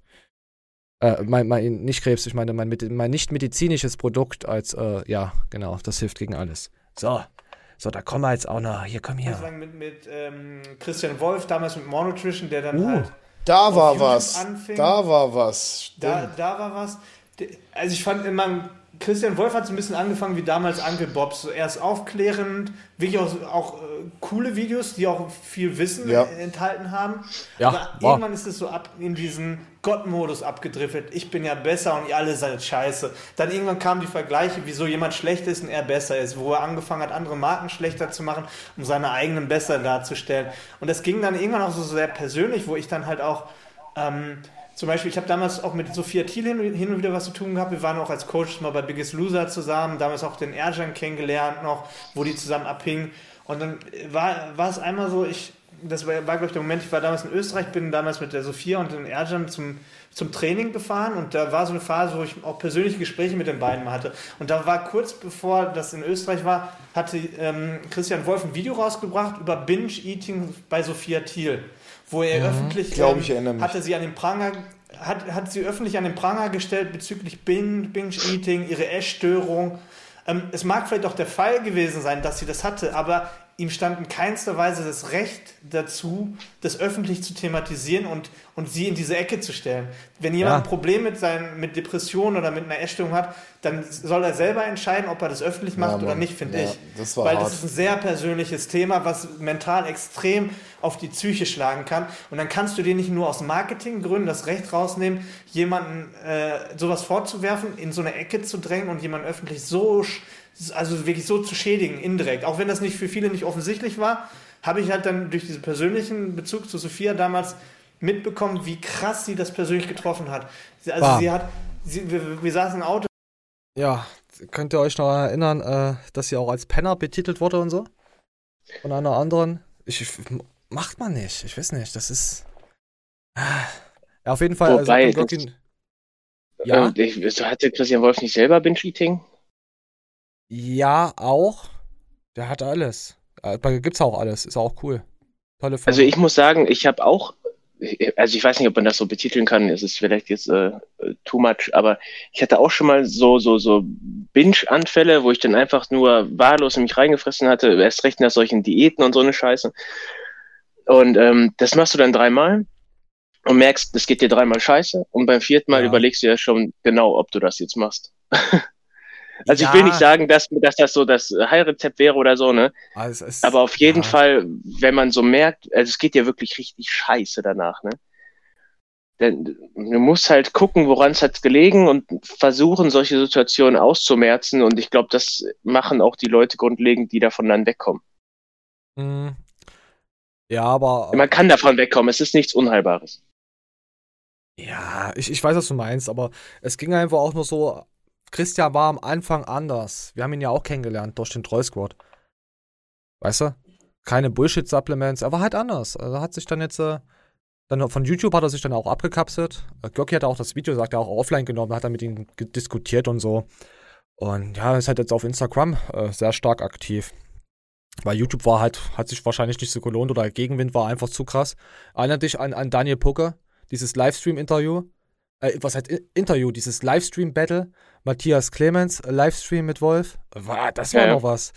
Äh, mein, mein, nicht Krebs, ich meine mein, mein nicht medizinisches Produkt als, äh, ja, genau, das hilft gegen alles. So, so, da kommen wir jetzt auch noch, hier, komm hier. Mit, mit ähm, Christian Wolf, damals mit Monotrition, der dann Uh, halt Da war YouTube was. anfing. Da war was. Da, da war was. Also ich fand immer, Christian Wolf hat so ein bisschen angefangen wie damals Uncle Bob. So erst aufklärend, wirklich auch, auch äh, coole Videos, die auch viel Wissen Ja. enthalten haben. Ja, Aber war. irgendwann ist es so ab in diesen Gott-Modus abgedriftet. Ich bin ja besser und ihr alle seid scheiße. Dann irgendwann kamen die Vergleiche, wieso jemand schlecht ist und er besser ist, wo er angefangen hat, andere Marken schlechter zu machen, um seine eigenen besser darzustellen. Und das ging dann irgendwann auch so sehr persönlich, wo ich dann halt auch ähm, zum Beispiel, ich habe damals auch mit Sophia Thiel hin, hin und wieder was zu tun gehabt. Wir waren auch als Coaches mal bei Biggest Loser zusammen, damals auch den Erjan kennengelernt noch, wo die zusammen abhingen. Und dann war, war es einmal so, ich, das war, war glaube ich der Moment, ich war damals in Österreich, bin damals mit der Sophia und dem Erjan zum, zum Training gefahren und da war so eine Phase, wo ich auch persönliche Gespräche mit den beiden mal hatte. Und da war kurz bevor das in Österreich war, hatte ähm, Christian Wolf ein Video rausgebracht über Binge-Eating bei Sophia Thiel, wo er öffentlich Mhm. Glaub ähm, ich, erinnere mich. hatte sie an den Pranger hat, hat sie öffentlich an den Pranger gestellt bezüglich Bin- Binge-Eating, ihre Essstörung. Ähm, es mag vielleicht auch der Fall gewesen sein, dass sie das hatte, aber ihm stand in keinster Weise das Recht dazu, das öffentlich zu thematisieren und, und sie in diese Ecke zu stellen. Wenn jemand Ja. ein Problem mit, seinen, mit Depressionen oder mit einer Essstörung hat, dann soll er selber entscheiden, ob er das öffentlich macht oder Mann. nicht, finde Ja, ich. das war Weil hart. das ist ein sehr persönliches Thema, was mental extrem auf die Psyche schlagen kann. Und dann kannst du dir nicht nur aus Marketinggründen das Recht rausnehmen, jemanden äh, sowas vorzuwerfen, in so eine Ecke zu drängen und jemanden öffentlich so, sch- also wirklich so zu schädigen, indirekt. Auch wenn das nicht für viele nicht offensichtlich war, habe ich halt dann durch diesen persönlichen Bezug zu Sophia damals mitbekommen, wie krass sie das persönlich getroffen hat. Also War. sie hat, sie, wir, wir saßen im Auto, Ja, könnt ihr euch noch erinnern, äh, dass sie auch als Penner betitelt wurde und so? Von einer anderen? Ich, macht man nicht, ich weiß nicht, das ist. Ah. Ja, auf jeden Fall. also Wobei, Gürkin- ja, ich, so hatte Christian Wolf nicht selber Binge-Eating? Ja, auch. Der hat alles. Äh, Bei gibt's auch alles, ist auch cool. Tolle Firma. Also ich muss sagen, ich habe auch, also ich weiß nicht, ob man das so betiteln kann, es ist vielleicht jetzt äh, too much, aber ich hatte auch schon mal so, so, so Binge-Anfälle, wo ich dann einfach nur wahllos in mich reingefressen hatte, erst recht nach solchen Diäten und so eine Scheiße. Und ähm, das machst du dann dreimal und merkst, das geht dir dreimal scheiße und beim vierten Mal Ja. überlegst du ja schon genau, ob du das jetzt machst. (laughs) Also Ja. ich will nicht sagen, dass, dass das so das Heilrezept wäre oder so, ne? Also ist- Aber auf jeden ja. Fall, wenn man so merkt, also es geht ja wirklich richtig scheiße danach, ne? Denn du musst halt gucken, woran es hat gelegen und versuchen, solche Situationen auszumerzen. Und ich glaube, das machen auch die Leute grundlegend, die davon dann wegkommen. Mm. Ja, aber. Man kann davon wegkommen, es ist nichts Unheilbares. Ja, ich, ich weiß, was du meinst, aber es ging einfach auch nur so. Christian war am Anfang anders. Wir haben ihn ja auch kennengelernt durch den Troll Squad. Weißt du? Keine Bullshit-Supplements. Er war halt anders. Also er hat sich dann jetzt. Äh, dann von YouTube hat er sich dann auch abgekapselt. Äh, Görki hat auch das Video, sagt er, auch offline genommen, hat dann mit ihm diskutiert und so. Und ja, ist halt jetzt auf Instagram äh, sehr stark aktiv. Weil YouTube war halt, hat sich wahrscheinlich nicht so gelohnt oder Gegenwind war einfach zu krass. Erinnert dich an, an Daniel Pucke, dieses Livestream-Interview. Äh, was heißt Interview? Dieses Livestream-Battle. Matthias Clemens, äh, Livestream mit Wolf. War, das war Ja, noch was.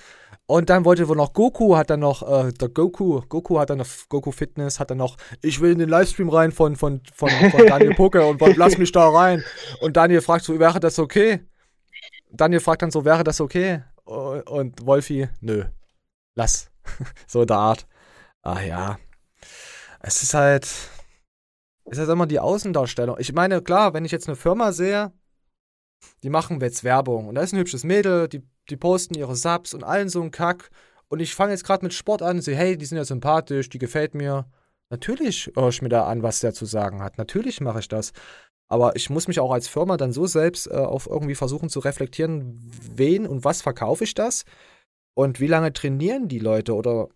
Und dann wollte wohl noch Goku, hat dann noch, äh, der Goku, Goku hat dann noch, Goku Fitness hat dann noch, ich will in den Livestream rein von, von, von, von (laughs) Daniel Pucke und Wolf, lass mich da rein. Und Daniel fragt so, wäre das okay? Daniel fragt dann so, wäre das okay? Und Wolfi, nö, lass. (laughs) so in der Art. Ah ja. Es ist halt, ist halt immer die Außendarstellung. Ich meine, klar, wenn ich jetzt eine Firma sehe, die machen jetzt Werbung. Und da ist ein hübsches Mädel, die, die posten ihre Subs und allen so einen Kack. Und ich fange jetzt gerade mit Sport an und sehe, hey, die sind ja sympathisch, die gefällt mir. Natürlich höre ich mir da an, was der zu sagen hat. Natürlich mache ich das. Aber ich muss mich auch als Firma dann so selbst äh, auf irgendwie versuchen zu reflektieren, wen und was verkaufe ich das und wie lange trainieren die Leute oder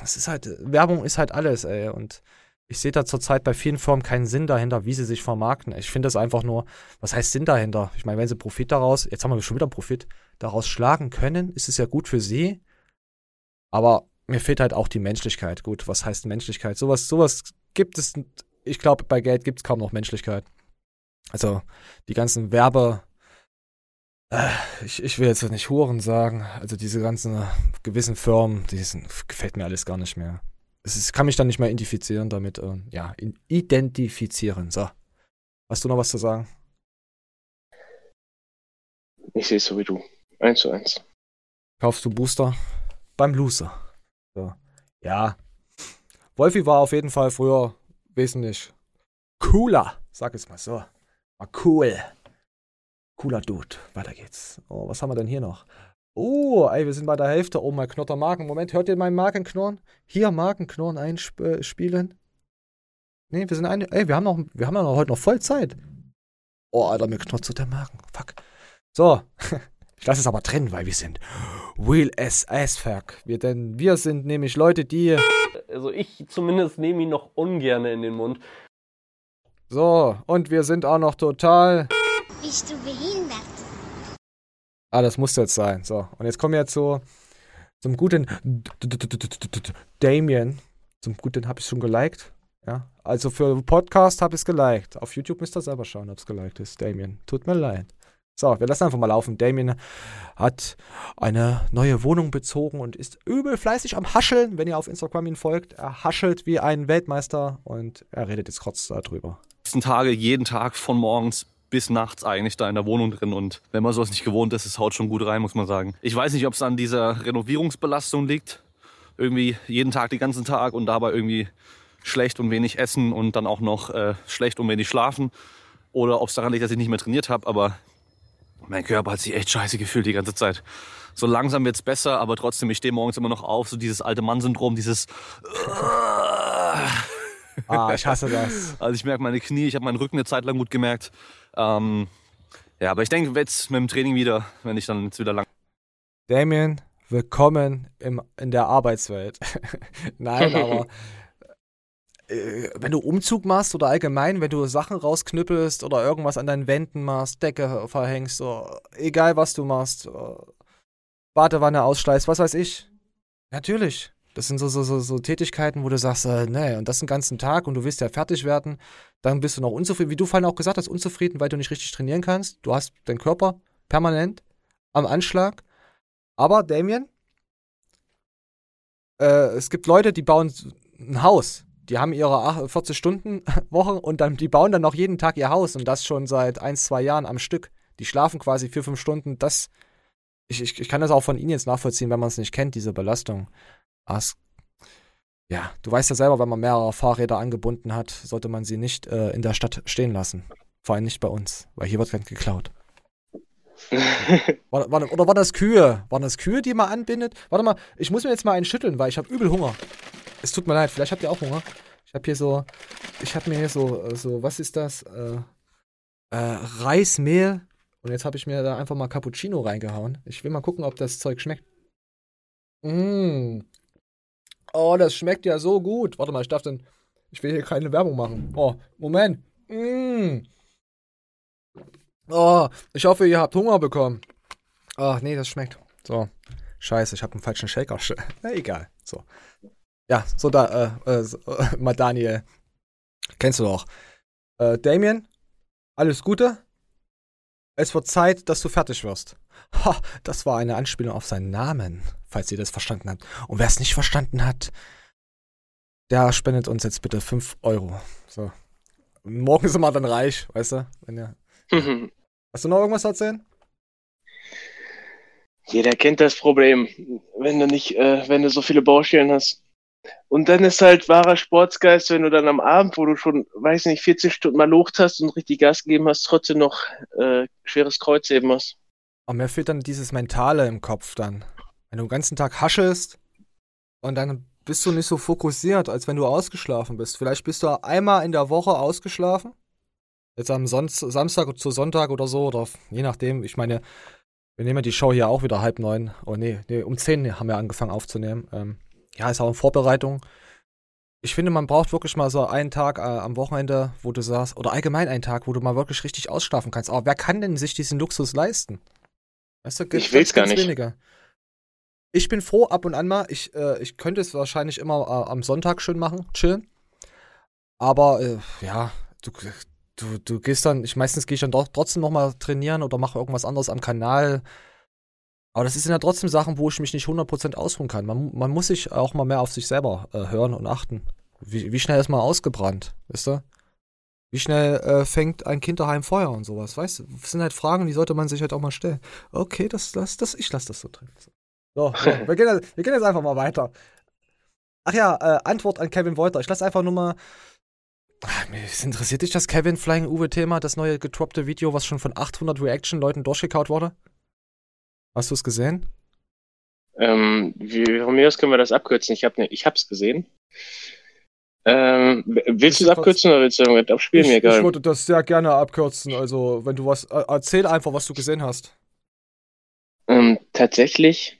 das ist halt, Werbung ist halt alles, ey. Und ich sehe da zurzeit bei vielen Firmen keinen Sinn dahinter, wie sie sich vermarkten. Ich finde das einfach nur, was heißt Sinn dahinter? Ich meine, wenn sie Profit daraus, jetzt haben wir schon wieder Profit, daraus schlagen können, ist es ja gut für sie. Aber mir fehlt halt auch die Menschlichkeit. Gut, was heißt Menschlichkeit? Sowas, sowas gibt es, ich glaube, bei Geld gibt es kaum noch Menschlichkeit. Also die ganzen Werbe, äh, ich, ich will jetzt nicht Huren sagen, also diese ganzen gewissen Firmen, die sind, gefällt mir alles gar nicht mehr. Es ist, kann mich dann nicht mehr identifizieren damit, äh, ja, in, identifizieren. So. Hast du noch was zu sagen? Ich sehe es so wie du. Eins zu eins. Kaufst du Booster? Beim Loser. So. Ja. Wolfi war auf jeden Fall früher wesentlich cooler, sag es mal so. War cool. Cooler Dude. Weiter geht's. Oh, was haben wir denn hier noch? Oh, ey, wir sind bei der Hälfte. Oh, mein Knotter Marken. Moment, hört ihr meinen Markenknurren? Hier Markenknurren einspielen. Nee, wir sind ein. Ey, wir haben noch, wir haben ja noch heute noch voll Zeit. Oh, Alter, mir knurrt so der Magen. Fuck. So. (laughs) Ich lasse es aber drin, weil wir sind Real as fuck. Wir, denn wir sind nämlich Leute, die. Also ich zumindest nehme ihn noch ungern in den Mund. So, und wir sind auch noch total. Bist du behindert? Ah, das muss jetzt sein. So, und jetzt kommen wir so zum guten Damien. Zum guten habe ich schon geliked. Ja, also für Podcast habe ich es geliked. Auf YouTube müsst ihr selber schauen, ob es geliked ist. Damien, tut mir leid. So, wir lassen einfach mal laufen. Damien hat eine neue Wohnung bezogen und ist übel fleißig am Hascheln, wenn ihr auf Instagram ihn folgt. Er haschelt wie ein Weltmeister und er redet jetzt kurz darüber. letzten Tage jeden Tag von morgens bis nachts eigentlich da in der Wohnung drin und wenn man sowas nicht gewohnt ist, es haut schon gut rein, muss man sagen. Ich weiß nicht, ob es an dieser Renovierungsbelastung liegt. Irgendwie jeden Tag, den ganzen Tag und dabei irgendwie schlecht und wenig essen und dann auch noch äh, schlecht und wenig schlafen. Oder ob es daran liegt, dass ich nicht mehr trainiert habe, aber mein Körper hat sich echt scheiße gefühlt die ganze Zeit. So langsam wird's besser, aber trotzdem, ich stehe morgens immer noch auf, so dieses alte Mann-Syndrom, dieses Ah, ich hasse das. (laughs) Also ich merke meine Knie, ich habe meinen Rücken eine Zeit lang gut gemerkt. Ähm, ja, aber ich denke jetzt mit dem Training wieder, wenn ich dann jetzt wieder lang. Damien, willkommen im, in der Arbeitswelt. (laughs) Nein, (laughs) aber äh, wenn du Umzug machst oder allgemein, wenn du Sachen rausknüppelst oder irgendwas an deinen Wänden machst, Decke verhängst, so, egal was du machst, äh, Badewanne ausschleißt, was weiß ich. Natürlich. Das sind so, so, so, so Tätigkeiten, wo du sagst, äh, nee, und das den ganzen Tag und du willst ja fertig werden, dann bist du noch unzufrieden, wie du vorhin auch gesagt hast, unzufrieden, weil du nicht richtig trainieren kannst. Du hast deinen Körper permanent am Anschlag. Aber, Damien, äh, es gibt Leute, die bauen ein Haus. Die haben ihre 40-Stunden-Woche (laughs) und dann, die bauen dann noch jeden Tag ihr Haus und das schon seit ein, zwei Jahren am Stück. Die schlafen quasi vier, fünf Stunden. Das, ich, ich, ich kann das auch von Ihnen jetzt nachvollziehen, wenn man es nicht kennt, diese Belastung. As ja, du weißt ja selber, wenn man mehrere Fahrräder angebunden hat, sollte man sie nicht äh, in der Stadt stehen lassen. Vor allem nicht bei uns, weil hier wird ganz geklaut. (laughs) war, war, oder war das Kühe? Waren das Kühe, die man anbindet? Warte mal, ich muss mir jetzt mal einen schütteln, weil ich habe übel Hunger. Es tut mir leid, vielleicht habt ihr auch Hunger. Ich habe hier so, ich habe mir hier so, äh, so, was ist das? Äh, äh, Reismehl. Und jetzt habe ich mir da einfach mal Cappuccino reingehauen. Ich will mal gucken, ob das Zeug schmeckt. Mmh. Oh, das schmeckt ja so gut. Warte mal, ich darf denn. Ich will hier keine Werbung machen. Oh, Moment. Mmh. Oh, ich hoffe, ihr habt Hunger bekommen. Ach, nee, das schmeckt. So. Scheiße, ich habe einen falschen Shaker. (laughs) Na, egal. So. Ja, so da, äh, äh, so, äh, (laughs) mal Daniel. Kennst du doch. Äh, Damien, alles Gute. Es wird Zeit, dass du fertig wirst. Ha, das war eine Anspielung auf seinen Namen, falls ihr das verstanden habt. Und wer es nicht verstanden hat, der spendet uns jetzt bitte 5 Euro. So. Morgen sind wir dann reich, weißt du? Wenn ihr, Hast du noch irgendwas zu erzählen? Jeder kennt das Problem, wenn du nicht, äh, wenn du so viele Baustellen hast. Und dann ist halt wahrer Sportsgeist, wenn du dann am Abend, wo du schon, weiß nicht, 14 Stunden mal locht hast und richtig Gas gegeben hast, trotzdem noch äh, schweres Kreuz heben musst. Aber mir fehlt dann dieses Mentale im Kopf dann. Wenn du den ganzen Tag haschest und dann bist du nicht so fokussiert, als wenn du ausgeschlafen bist. Vielleicht bist du einmal in der Woche ausgeschlafen. Jetzt am Son Samstag zu Sonntag oder so, oder je nachdem. Ich meine, wir nehmen die Show hier auch wieder halb neun. Oh nee, nee um zehn haben wir angefangen aufzunehmen. Ähm, ja, ist auch in Vorbereitung. Ich finde, man braucht wirklich mal so einen Tag äh, am Wochenende, wo du sagst, oder allgemein einen Tag, wo du mal wirklich richtig ausschlafen kannst. Aber wer kann denn sich diesen Luxus leisten? Weißt du, ich will's gar nicht. Weniger. Ich bin froh ab und an mal. Ich, äh, ich könnte es wahrscheinlich immer äh, am Sonntag schön machen, chillen. Aber äh, ja, du, du, du gehst dann, ich meistens gehe ich dann doch trotzdem nochmal trainieren oder mache irgendwas anderes am Kanal. Aber das sind ja trotzdem Sachen, wo ich mich nicht 100% ausruhen kann. Man, man muss sich auch mal mehr auf sich selber äh, hören und achten. Wie, wie schnell ist man ausgebrannt, weißt du? Wie schnell äh, fängt ein Kind daheim Feuer und sowas, weißt du? Das sind halt Fragen, die sollte man sich halt auch mal stellen. Okay, das, das, das, ich lasse das so drin. So, (laughs) so wir, gehen jetzt, wir gehen jetzt einfach mal weiter. Ach ja, äh, Antwort an Kevin Wolter. Ich lasse einfach nur mal. Ach, interessiert dich das Kevin Flying Uwe-Thema, das neue gedroppte Video, was schon von 800 Reaction-Leuten durchgekaut wurde? Hast du es gesehen? Ähm, wie, von mir aus können wir das abkürzen. Ich habe ne, ich hab's gesehen. Ähm, willst du es abkürzen oder willst du irgendwas abspielen? Ich, ich würde das sehr gerne abkürzen. Also, wenn du was. Äh, erzähl einfach, was du gesehen hast. Ähm, tatsächlich.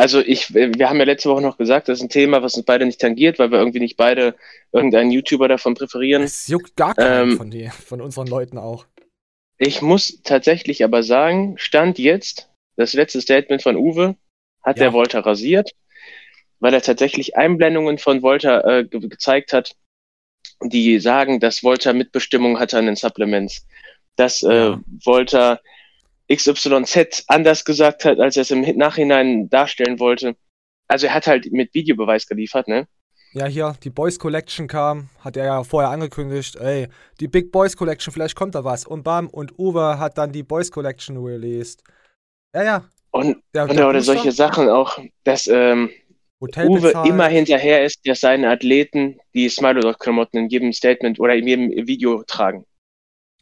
Also ich, wir haben ja letzte Woche noch gesagt, das ist ein Thema, was uns beide nicht tangiert, weil wir irgendwie nicht beide irgendeinen YouTuber davon präferieren. Es juckt gar keinen ähm, von dir, von unseren Leuten auch. Ich muss tatsächlich aber sagen, Stand jetzt, das letzte Statement von Uwe, hat ja. der Volta rasiert weil er tatsächlich Einblendungen von Volta äh, ge gezeigt hat, die sagen, dass Volta Mitbestimmung hatte an den Supplements. Dass äh, ja. Volta XYZ anders gesagt hat, als er es im Nachhinein darstellen wollte. Also er hat halt mit Videobeweis geliefert, ne? Ja, hier, die Boys Collection kam, hat er ja vorher angekündigt, ey, die Big Boys Collection, vielleicht kommt da was. Und bam, und Uwe hat dann die Boys Collection released. Ja, ja. Und, der, und der oder solche Sachen auch, dass ähm, Uwe immer hinterher ist, dass seine Athleten die Smilo-Klamotten in jedem Statement oder in jedem Video tragen.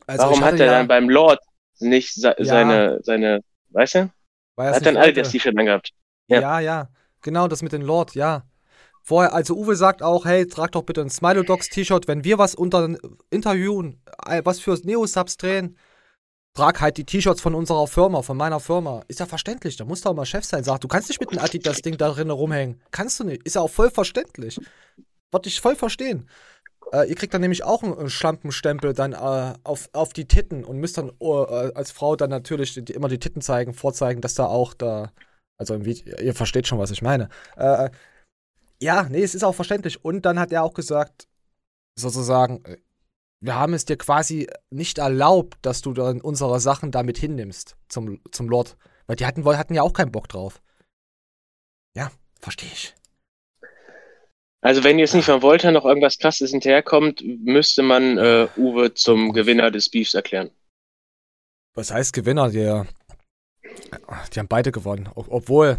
Also Warum hat er ja, dann beim Lord nicht se ja, seine, seine, weißt du? Er hat dann alle das T-Shirt angehabt. Ja. ja, ja, genau, das mit den Lord, ja. Vorher, also Uwe sagt auch, hey, trag doch bitte ein Smilo Dogs T-Shirt, wenn wir was unter interviewen, äh, was für Neo-Subs drehen, trag halt die T-Shirts von unserer Firma, von meiner Firma. Ist ja verständlich, da musst du auch mal Chef sein. Sag, du kannst nicht mit einem Adidas-Ding da drin rumhängen. Kannst du nicht. Ist ja auch voll verständlich. Wollte ich voll verstehen. Äh, ihr kriegt dann nämlich auch einen Schlampenstempel dann äh, auf, auf die Titten und müsst dann uh, als Frau dann natürlich die, immer die Titten zeigen, vorzeigen, dass da auch da. Also ihr versteht schon, was ich meine. Äh, ja, nee, es ist auch verständlich. Und dann hat er auch gesagt, sozusagen, äh, wir haben es dir quasi nicht erlaubt, dass du dann unsere Sachen damit hinnimmst zum, zum Lord. Weil die hatten, hatten ja auch keinen Bock drauf. Ja, verstehe ich. Also wenn jetzt nicht von Volta noch irgendwas krasses hinterherkommt, müsste man äh, Uwe zum Gewinner des Beefs erklären. Was heißt Gewinner? Die, die haben beide gewonnen. Obwohl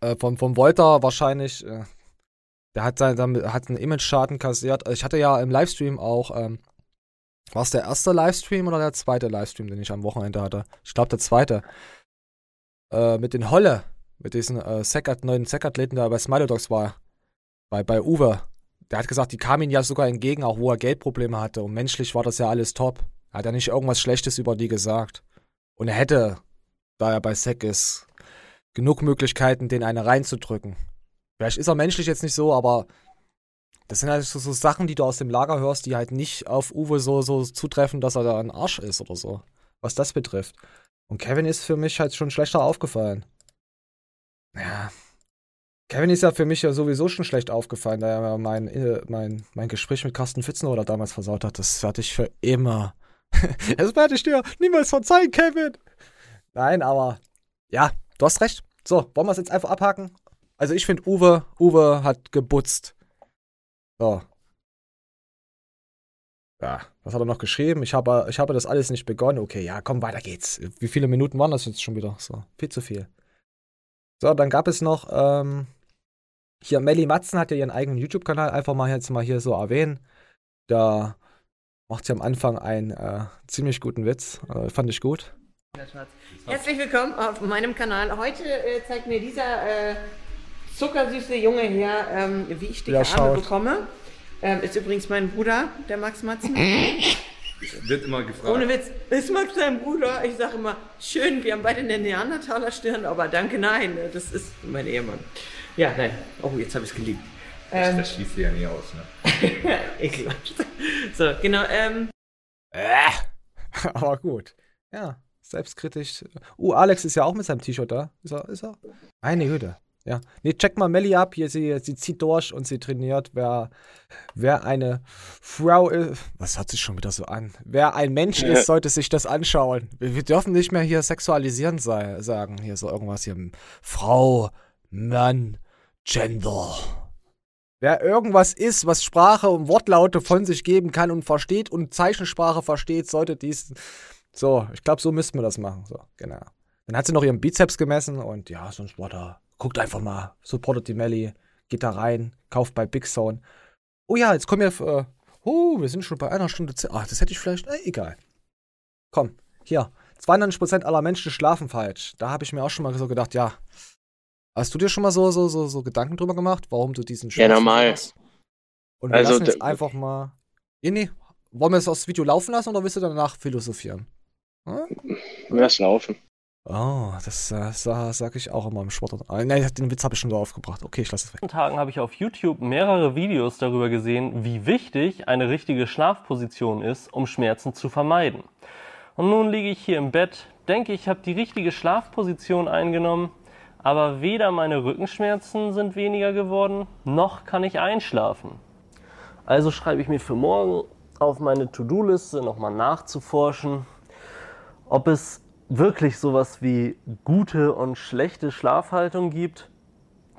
äh, von, von Volta wahrscheinlich, äh, der hat, sein, hat einen Image-Schaden kassiert. Ich hatte ja im Livestream auch, ähm, war es der erste Livestream oder der zweite Livestream, den ich am Wochenende hatte? Ich glaube, der zweite. Äh, mit den Holle, mit diesen äh, Second, neuen Sack-Athleten, der bei Smiley Dogs war. Bei, bei Uwe. Der hat gesagt, die kamen ihm ja sogar entgegen, auch wo er Geldprobleme hatte. Und menschlich war das ja alles top. Er hat ja nicht irgendwas Schlechtes über die gesagt. Und er hätte, da er bei Sack ist, genug Möglichkeiten, den eine reinzudrücken. Vielleicht ist er menschlich jetzt nicht so, aber das sind halt so, so, Sachen, die du aus dem Lager hörst, die halt nicht auf Uwe so, so zutreffen, dass er da ein Arsch ist oder so. Was das betrifft. Und Kevin ist für mich halt schon schlechter aufgefallen. Ja. Kevin ist ja für mich ja sowieso schon schlecht aufgefallen, da er mein, äh, mein, mein Gespräch mit Carsten Pfitzenow damals versaut hat. Das werde ich für immer. (laughs) das werde ich dir niemals verzeihen, Kevin. Nein, aber ja, du hast recht. So, wollen wir es jetzt einfach abhaken? Also ich finde, Uwe, Uwe hat gebutzt. So. Ja, was hat er noch geschrieben? Ich habe, ich habe das alles nicht begonnen. Okay, ja, komm, weiter geht's. Wie viele Minuten waren das jetzt schon wieder? So, viel zu viel. So, dann gab es noch, ähm, Hier, Melly Matzen hat ja ihren eigenen YouTube-Kanal, einfach mal jetzt mal hier so erwähnen. Da macht sie am Anfang einen äh, ziemlich guten Witz. Äh, fand ich gut. Herzlich willkommen auf meinem Kanal. Heute äh, zeigt mir dieser äh, zuckersüße Junge hier, ähm, wie ich dicke Ja, Arme schaut. bekomme. Ähm, ist übrigens mein Bruder, der Max Matzen. Wird immer gefragt. Ohne Witz, ist Max dein Bruder? Ich sage immer, schön, wir haben beide eine Neandertaler-Stirn, aber danke, nein, das ist mein Ehemann. Ja, nein. Oh, jetzt habe ich es geliebt. Das, Ähm, das schließt sie ja nie aus, ne? (laughs) Ekelhaft. So, genau, ähm, Äh. (laughs) Aber gut. Ja, selbstkritisch. Uh, Alex ist ja auch mit seinem T-Shirt da. Ist er? Ist er? Eine Güte. Ja. Nee, check mal Melly ab. Hier, sie, sie zieht durch und sie trainiert. Wer, wer eine Frau ist. Was hört sich schon wieder so an? Wer ein Mensch ist, (laughs) sollte sich das anschauen. Wir, wir dürfen nicht mehr hier sexualisierend sei, sagen. Hier so irgendwas hier. Frau, Mann, Gender. Wer irgendwas ist, was Sprache und Wortlaute von sich geben kann und versteht und Zeichensprache versteht, sollte dies. So, ich glaube, so müssten wir das machen. So, genau. Dann hat sie noch ihren Bizeps gemessen und ja, sonst war da. Guckt einfach mal, supportet die Melly, geht da rein, kauft bei Big Zone. Oh ja, jetzt kommen wir. Äh, oh, wir sind schon bei einer Stunde. Ach, das hätte ich vielleicht. Äh, egal. Komm, hier. 92% aller Menschen schlafen falsch. Da habe ich mir auch schon mal so gedacht, ja. Hast du dir schon mal so, so, so, so Gedanken drüber gemacht, warum du diesen Ja, Schlaf normal. hast? Und wir Also, lassen jetzt einfach mal. Nee, nee. Wollen wir es aus Video laufen lassen oder willst du danach philosophieren? Hm? Lass laufen. Oh, das äh, sa- sag ich auch immer im Sport. Ah, nein, den Witz habe ich schon so aufgebracht. Okay, ich lasse es weg. letzten Tagen habe ich auf YouTube mehrere Videos darüber gesehen, wie wichtig eine richtige Schlafposition ist, um Schmerzen zu vermeiden. Und nun liege ich hier im Bett, denke, ich habe die richtige Schlafposition eingenommen, aber weder meine Rückenschmerzen sind weniger geworden, noch kann ich einschlafen. Also schreibe ich mir für morgen auf meine To-Do-Liste nochmal nachzuforschen, ob es wirklich sowas wie gute und schlechte Schlafhaltung gibt.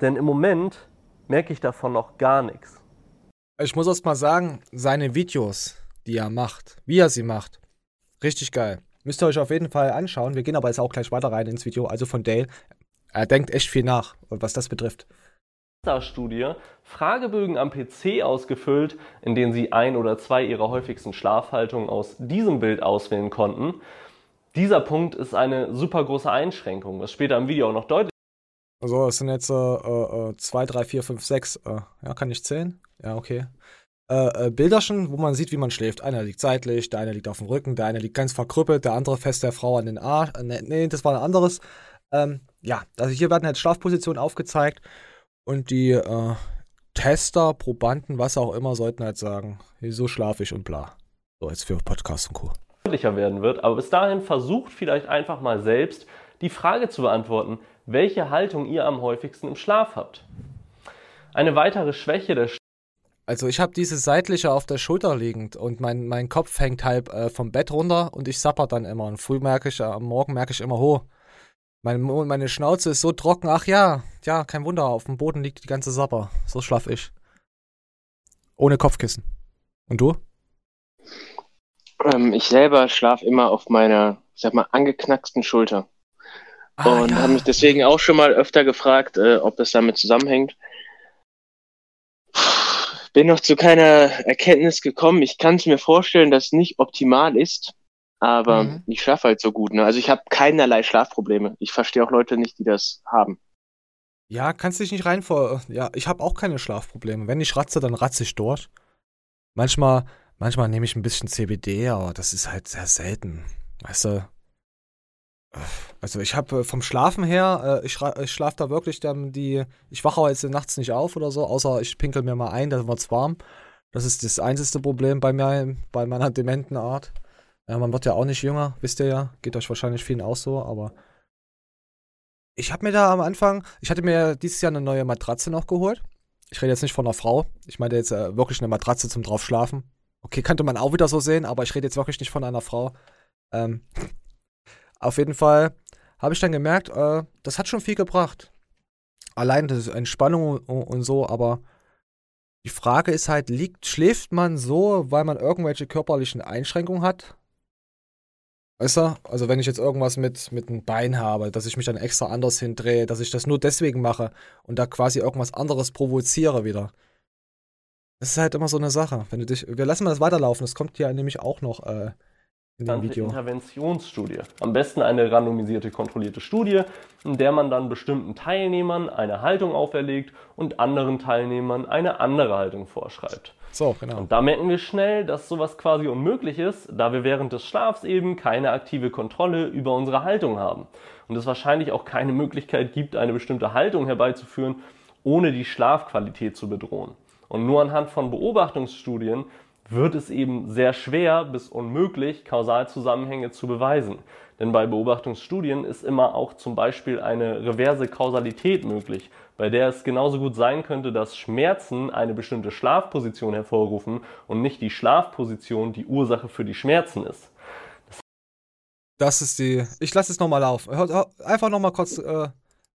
Denn im Moment merke ich davon noch gar nichts. Ich muss erst mal sagen, seine Videos, die er macht, wie er sie macht, richtig geil. Müsst ihr euch auf jeden Fall anschauen. Wir gehen aber jetzt auch gleich weiter rein ins Video, also von Dale. Er denkt echt viel nach, was das betrifft. Studie Fragebögen am PC ausgefüllt, in denen sie ein oder zwei ihrer häufigsten Schlafhaltungen aus diesem Bild auswählen konnten. Dieser Punkt ist eine super große Einschränkung, was später im Video auch noch deutlich Also, es sind jetzt 2, 3, 4, 5, 6. Ja, kann ich zählen? Ja, okay. Äh, äh, Bilderchen, wo man sieht, wie man schläft. Einer liegt seitlich, der eine liegt auf dem Rücken, der eine liegt ganz verkrüppelt, der andere fest der Frau an den Arsch. Äh, nee, nee, das war ein anderes. Ähm, ja, also hier werden halt Schlafpositionen aufgezeigt und die äh, Tester, Probanden, was auch immer, sollten halt sagen, so schlafe ich und bla. So, jetzt für Podcast und Co. werden wird. Aber bis dahin versucht vielleicht einfach mal selbst die Frage zu beantworten, welche Haltung ihr am häufigsten im Schlaf habt. Eine weitere Schwäche der Also ich habe diese seitliche auf der Schulter liegend und mein, mein Kopf hängt halb äh, vom Bett runter und ich sapper dann immer. Und früh merke ich, äh, am Morgen merke ich immer, ho, mein, meine Schnauze ist so trocken. Ach ja, ja, kein Wunder, auf dem Boden liegt die ganze Sapper. So schlaf ich. Ohne Kopfkissen. Und du? Ähm, ich selber schlafe immer auf meiner, ich sag mal, angeknacksten Schulter. und habe mich deswegen auch schon mal öfter gefragt, äh, ob das damit zusammenhängt. Bin noch zu keiner Erkenntnis gekommen. Ich kann es mir vorstellen, dass es nicht optimal ist, aber Mhm. ich schlafe halt so gut. Ne? Also ich habe keinerlei Schlafprobleme. Ich verstehe auch Leute nicht, die das haben. Ja, kannst dich nicht rein vor. Ja, ich habe auch keine Schlafprobleme. Wenn ich ratze, dann ratze ich durch. Manchmal, manchmal nehme ich ein bisschen CBD, aber das ist halt sehr selten. Weißt du? Also ich habe vom Schlafen her, äh, ich, ich schlafe da wirklich dann die, ich wache auch jetzt nachts nicht auf oder so, außer ich pinkel mir mal ein, dann wird's warm. Das ist das einzige Problem bei mir, bei meiner dementen Art. Ja, man wird ja auch nicht jünger, wisst ihr ja, geht euch wahrscheinlich vielen auch so, aber ich habe mir da am Anfang, ich hatte mir dieses Jahr eine neue Matratze noch geholt. Ich rede jetzt nicht von einer Frau, ich meine jetzt äh, wirklich eine Matratze zum drauf schlafen. Okay, könnte man auch wieder so sehen, aber ich rede jetzt wirklich nicht von einer Frau. Ähm, (laughs) auf jeden Fall habe ich dann gemerkt, äh, das hat schon viel gebracht. Allein das Entspannung und, und so, aber die Frage ist halt, liegt, schläft man so, weil man irgendwelche körperlichen Einschränkungen hat? Weißt du? Also wenn ich jetzt irgendwas mit, mit einem Bein habe, dass ich mich dann extra anders hindrehe, dass ich das nur deswegen mache und da quasi irgendwas anderes provoziere wieder. Das ist halt immer so eine Sache. Wenn du dich, wir lassen mal das weiterlaufen, das kommt ja nämlich auch noch äh, in dem Video. Interventionsstudie. Am besten eine randomisierte, kontrollierte Studie, in der man dann bestimmten Teilnehmern eine Haltung auferlegt und anderen Teilnehmern eine andere Haltung vorschreibt. So, genau. Und da merken wir schnell, dass sowas quasi unmöglich ist, da wir während des Schlafs eben keine aktive Kontrolle über unsere Haltung haben. Und es wahrscheinlich auch keine Möglichkeit gibt, eine bestimmte Haltung herbeizuführen, ohne die Schlafqualität zu bedrohen. Und nur anhand von Beobachtungsstudien wird es eben sehr schwer bis unmöglich, Kausalzusammenhänge zu beweisen. Denn bei Beobachtungsstudien ist immer auch zum Beispiel eine reverse Kausalität möglich, bei der es genauso gut sein könnte, dass Schmerzen eine bestimmte Schlafposition hervorrufen und nicht die Schlafposition die Ursache für die Schmerzen ist. Das ist die. Ich lasse es nochmal laufen. Einfach nochmal kurz äh,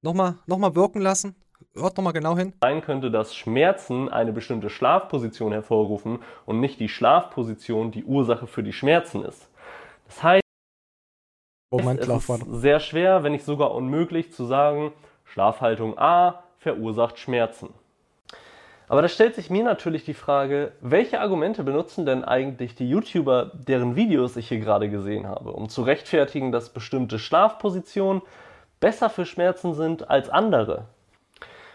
nochmal noch mal wirken lassen. Hört nochmal genau hin. sein könnte, dass Schmerzen eine bestimmte Schlafposition hervorrufen und nicht die Schlafposition die Ursache für die Schmerzen ist. Das heißt, Moment, es lauf ist sehr schwer, wenn nicht sogar unmöglich zu sagen, Schlafhaltung A verursacht Schmerzen. Aber da stellt sich mir natürlich die Frage, welche Argumente benutzen denn eigentlich die YouTuber, deren Videos ich hier gerade gesehen habe, um zu rechtfertigen, dass bestimmte Schlafpositionen besser für Schmerzen sind als andere?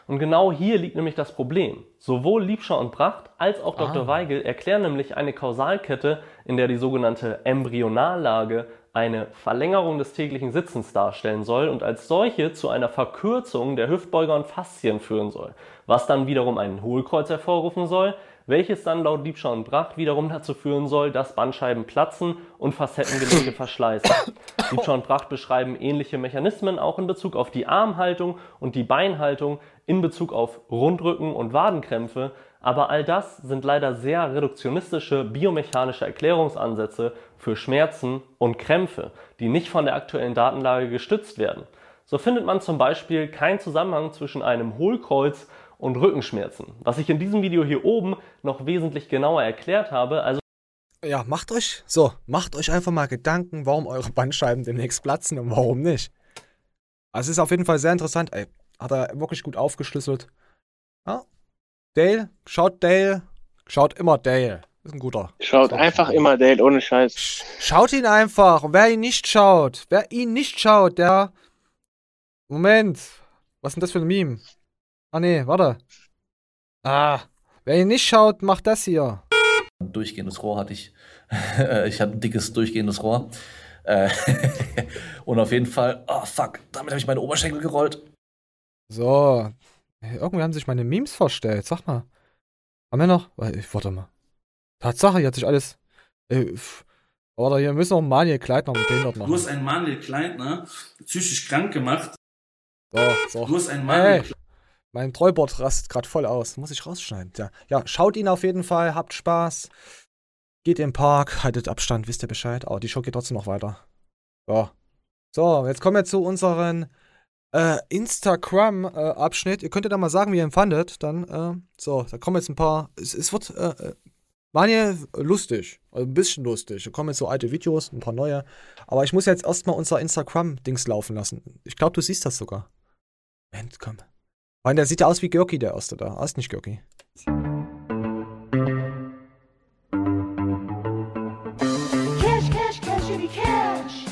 Und genau hier liegt nämlich das Problem. Sowohl Liebscher und Bracht als auch Dr. Ah. Weigel erklären nämlich eine Kausalkette, in der die sogenannte Embryonallage eine Verlängerung des täglichen Sitzens darstellen soll und als solche zu einer Verkürzung der Hüftbeuger und Faszien führen soll, was dann wiederum einen Hohlkreuz hervorrufen soll, welches dann laut Liebscher und Bracht wiederum dazu führen soll, dass Bandscheiben platzen und Facettengelenke (coughs) verschleißen. Liebscher und Bracht beschreiben ähnliche Mechanismen auch in Bezug auf die Armhaltung und die Beinhaltung, in Bezug auf Rundrücken und Wadenkrämpfe, aber all das sind leider sehr reduktionistische biomechanische Erklärungsansätze für Schmerzen und Krämpfe, die nicht von der aktuellen Datenlage gestützt werden. So findet man zum Beispiel keinen Zusammenhang zwischen einem Hohlkreuz und Rückenschmerzen, was ich in diesem Video hier oben noch wesentlich genauer erklärt habe. Also Ja, macht euch, so, macht euch einfach mal Gedanken, warum eure Bandscheiben demnächst platzen und warum nicht. Also es ist auf jeden Fall sehr interessant, ey. Hat er wirklich gut aufgeschlüsselt. Ja. Dale, schaut Dale, schaut immer Dale. Ist ein guter. Schaut einfach immer Dale ohne Scheiß. Schaut ihn einfach. Und wer ihn nicht schaut, wer ihn nicht schaut, der. Moment. Was ist denn das für ein Meme? Ah, nee, warte. Ah. Wer ihn nicht schaut, macht das hier. durchgehendes Rohr hatte ich. (laughs) ich hatte ein dickes durchgehendes Rohr. Äh, (laughs) Und auf jeden Fall, oh fuck, damit habe ich meine Oberschenkel gerollt. So. Irgendwie haben sich meine Memes verstellt. Sag mal. Haben wir noch? Warte mal. Tatsache, hier hat sich alles. Äh. Oder hier müssen wir noch Manuel Kleidner mit denen dort Du machen. hast einen Manuel Kleitner psychisch krank gemacht. So, so. Du hast einen Manuel Hey, mein Trollbot rastet gerade voll aus. Muss ich rausschneiden. Ja. ja, schaut ihn auf jeden Fall, habt Spaß. Geht im Park, haltet Abstand, wisst ihr Bescheid. Aber die Show geht trotzdem noch weiter. So. So, jetzt kommen wir zu unseren äh, Instagram-Abschnitt. ihr könnt ja da mal sagen, wie ihr ihn fandet. Dann, äh, so, da kommen jetzt ein paar. Es, es wird, äh, Manje, lustig. Also ein bisschen lustig. Da kommen jetzt so alte Videos, ein paar neue. Aber ich muss jetzt erstmal unser Instagram-Dings laufen lassen. Ich glaube, du siehst das sogar. Moment, komm. Mann, der sieht ja aus wie Görki, der erste da. Ah, ist nicht Görki. Cash, cash. Cash, cash.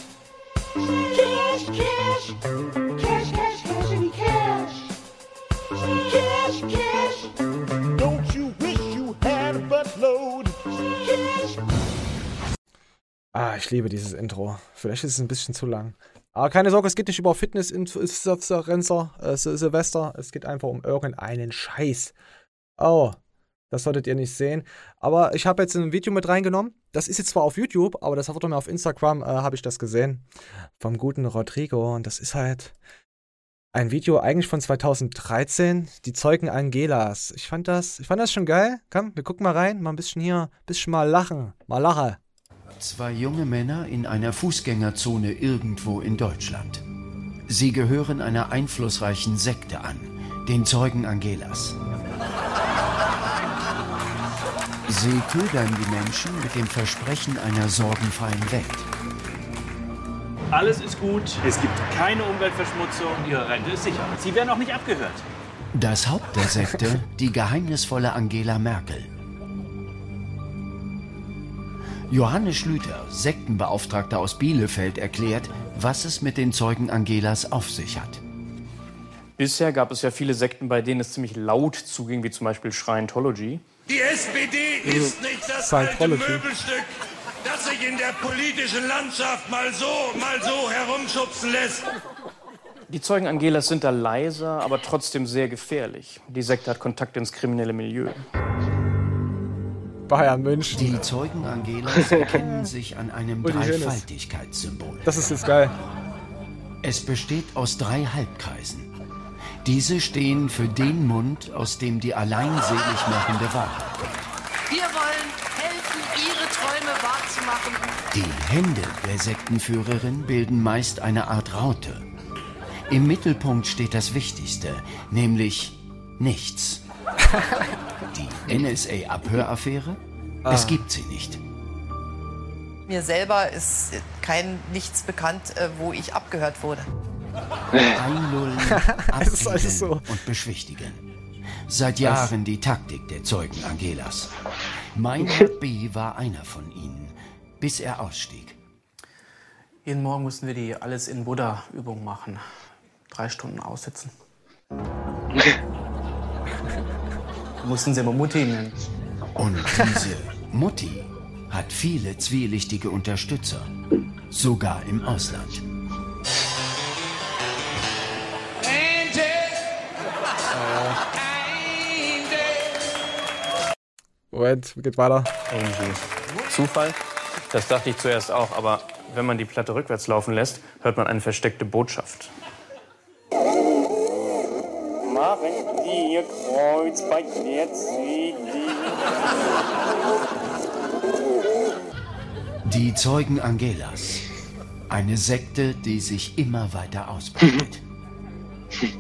Cash, cash, Ah, ich liebe dieses Intro. Vielleicht ist es ein bisschen zu lang. Aber keine Sorge, es geht nicht über Fitness-Influencer, äh, Sil- Silvester. Es geht einfach um irgendeinen Scheiß. Oh, das solltet ihr nicht sehen. Aber ich habe jetzt ein Video mit reingenommen. Das ist jetzt zwar auf YouTube, aber das wurde mir auf Instagram, äh, habe ich das gesehen. Vom guten Rodrigo. Und das ist halt ein Video eigentlich von 2013. Die Zeugen Angelas. Ich fand das, ich fand das schon geil. Komm, wir gucken mal rein. Mal ein bisschen hier, bisschen mal lachen. Mal lachen. Zwei junge Männer in einer Fußgängerzone irgendwo in Deutschland. Sie gehören einer einflussreichen Sekte an, den Zeugen Angelas. Sie ködern die Menschen mit dem Versprechen einer sorgenfreien Welt. Alles ist gut. Es gibt keine Umweltverschmutzung. Ihre Rente ist sicher. Sie werden auch nicht abgehört. Das Haupt der Sekte, die geheimnisvolle Angela Merkel. Johannes Schlüter, Sektenbeauftragter aus Bielefeld, erklärt, was es mit den Zeugen Angelas auf sich hat. Bisher gab es ja viele Sekten, bei denen es ziemlich laut zuging, wie zum Beispiel Scientology. Die SPD ist nicht das alte. Möbelstück, das sich in der politischen Landschaft mal so, mal so herumschubsen lässt. Die Zeugen Angelas sind da leiser, aber trotzdem sehr gefährlich. Die Sekte hat Kontakt ins kriminelle Milieu. Bayern München. Die Zeugen Angelas erkennen sich an einem. (laughs) Dreifaltigkeitssymbol. Das ist jetzt geil. Es besteht aus drei Halbkreisen. Diese stehen für den Mund, aus dem die allein selig machende Wahrheit. Wir wollen helfen, Ihre Träume wahrzumachen. Die Hände der Sektenführerin bilden meist eine Art Raute. Im Mittelpunkt steht das Wichtigste, nämlich nichts. Die NSA-Abhöraffäre? Es Ah. gibt sie nicht. Mir selber ist kein nichts bekannt, äh, wo ich abgehört wurde. Einlullen, (laughs) Es ist alles so. und beschwichtigen. Seit Jahren die Taktik der Zeugen Angelas. Meinhard B. war einer von ihnen, bis er ausstieg. Jeden Morgen mussten wir die Alles in Buddha-Übung machen. Drei Stunden aussitzen. (laughs) Mussten sie immer Mutti nennen. Und diese Mutti hat viele zwielichtige Unterstützer, sogar im Ausland. Moment, geht weiter. Irgendwie. Zufall? Das dachte ich zuerst auch, aber wenn man die Platte rückwärts laufen lässt, hört man eine versteckte Botschaft. Machen dir Kreuzbein jetzt Die Zeugen Angelas. Eine Sekte, die sich immer weiter ausbreitet. (laughs)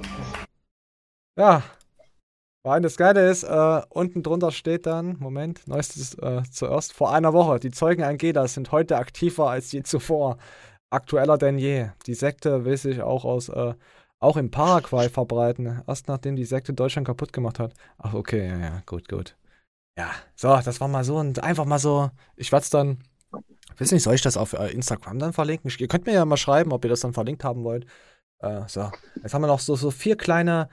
Ja. Vor allem das Geile ist, äh, unten drunter steht dann, Moment, neuestes äh, zuerst, vor einer Woche. Die Zeugen Angelas sind heute aktiver als je zuvor. Aktueller denn je. Die Sekte will sich auch aus, äh, auch in Paraguay verbreiten. Erst nachdem die Sekte Deutschland kaputt gemacht hat. Ach, okay, ja, ja, gut, gut. Ja, so, das war mal so und einfach mal so. Ich werde es dann, weiß nicht, soll ich das auf äh, Instagram dann verlinken? Ihr könnt mir ja mal schreiben, ob ihr das dann verlinkt haben wollt. Äh, so, jetzt haben wir noch so, so vier kleine.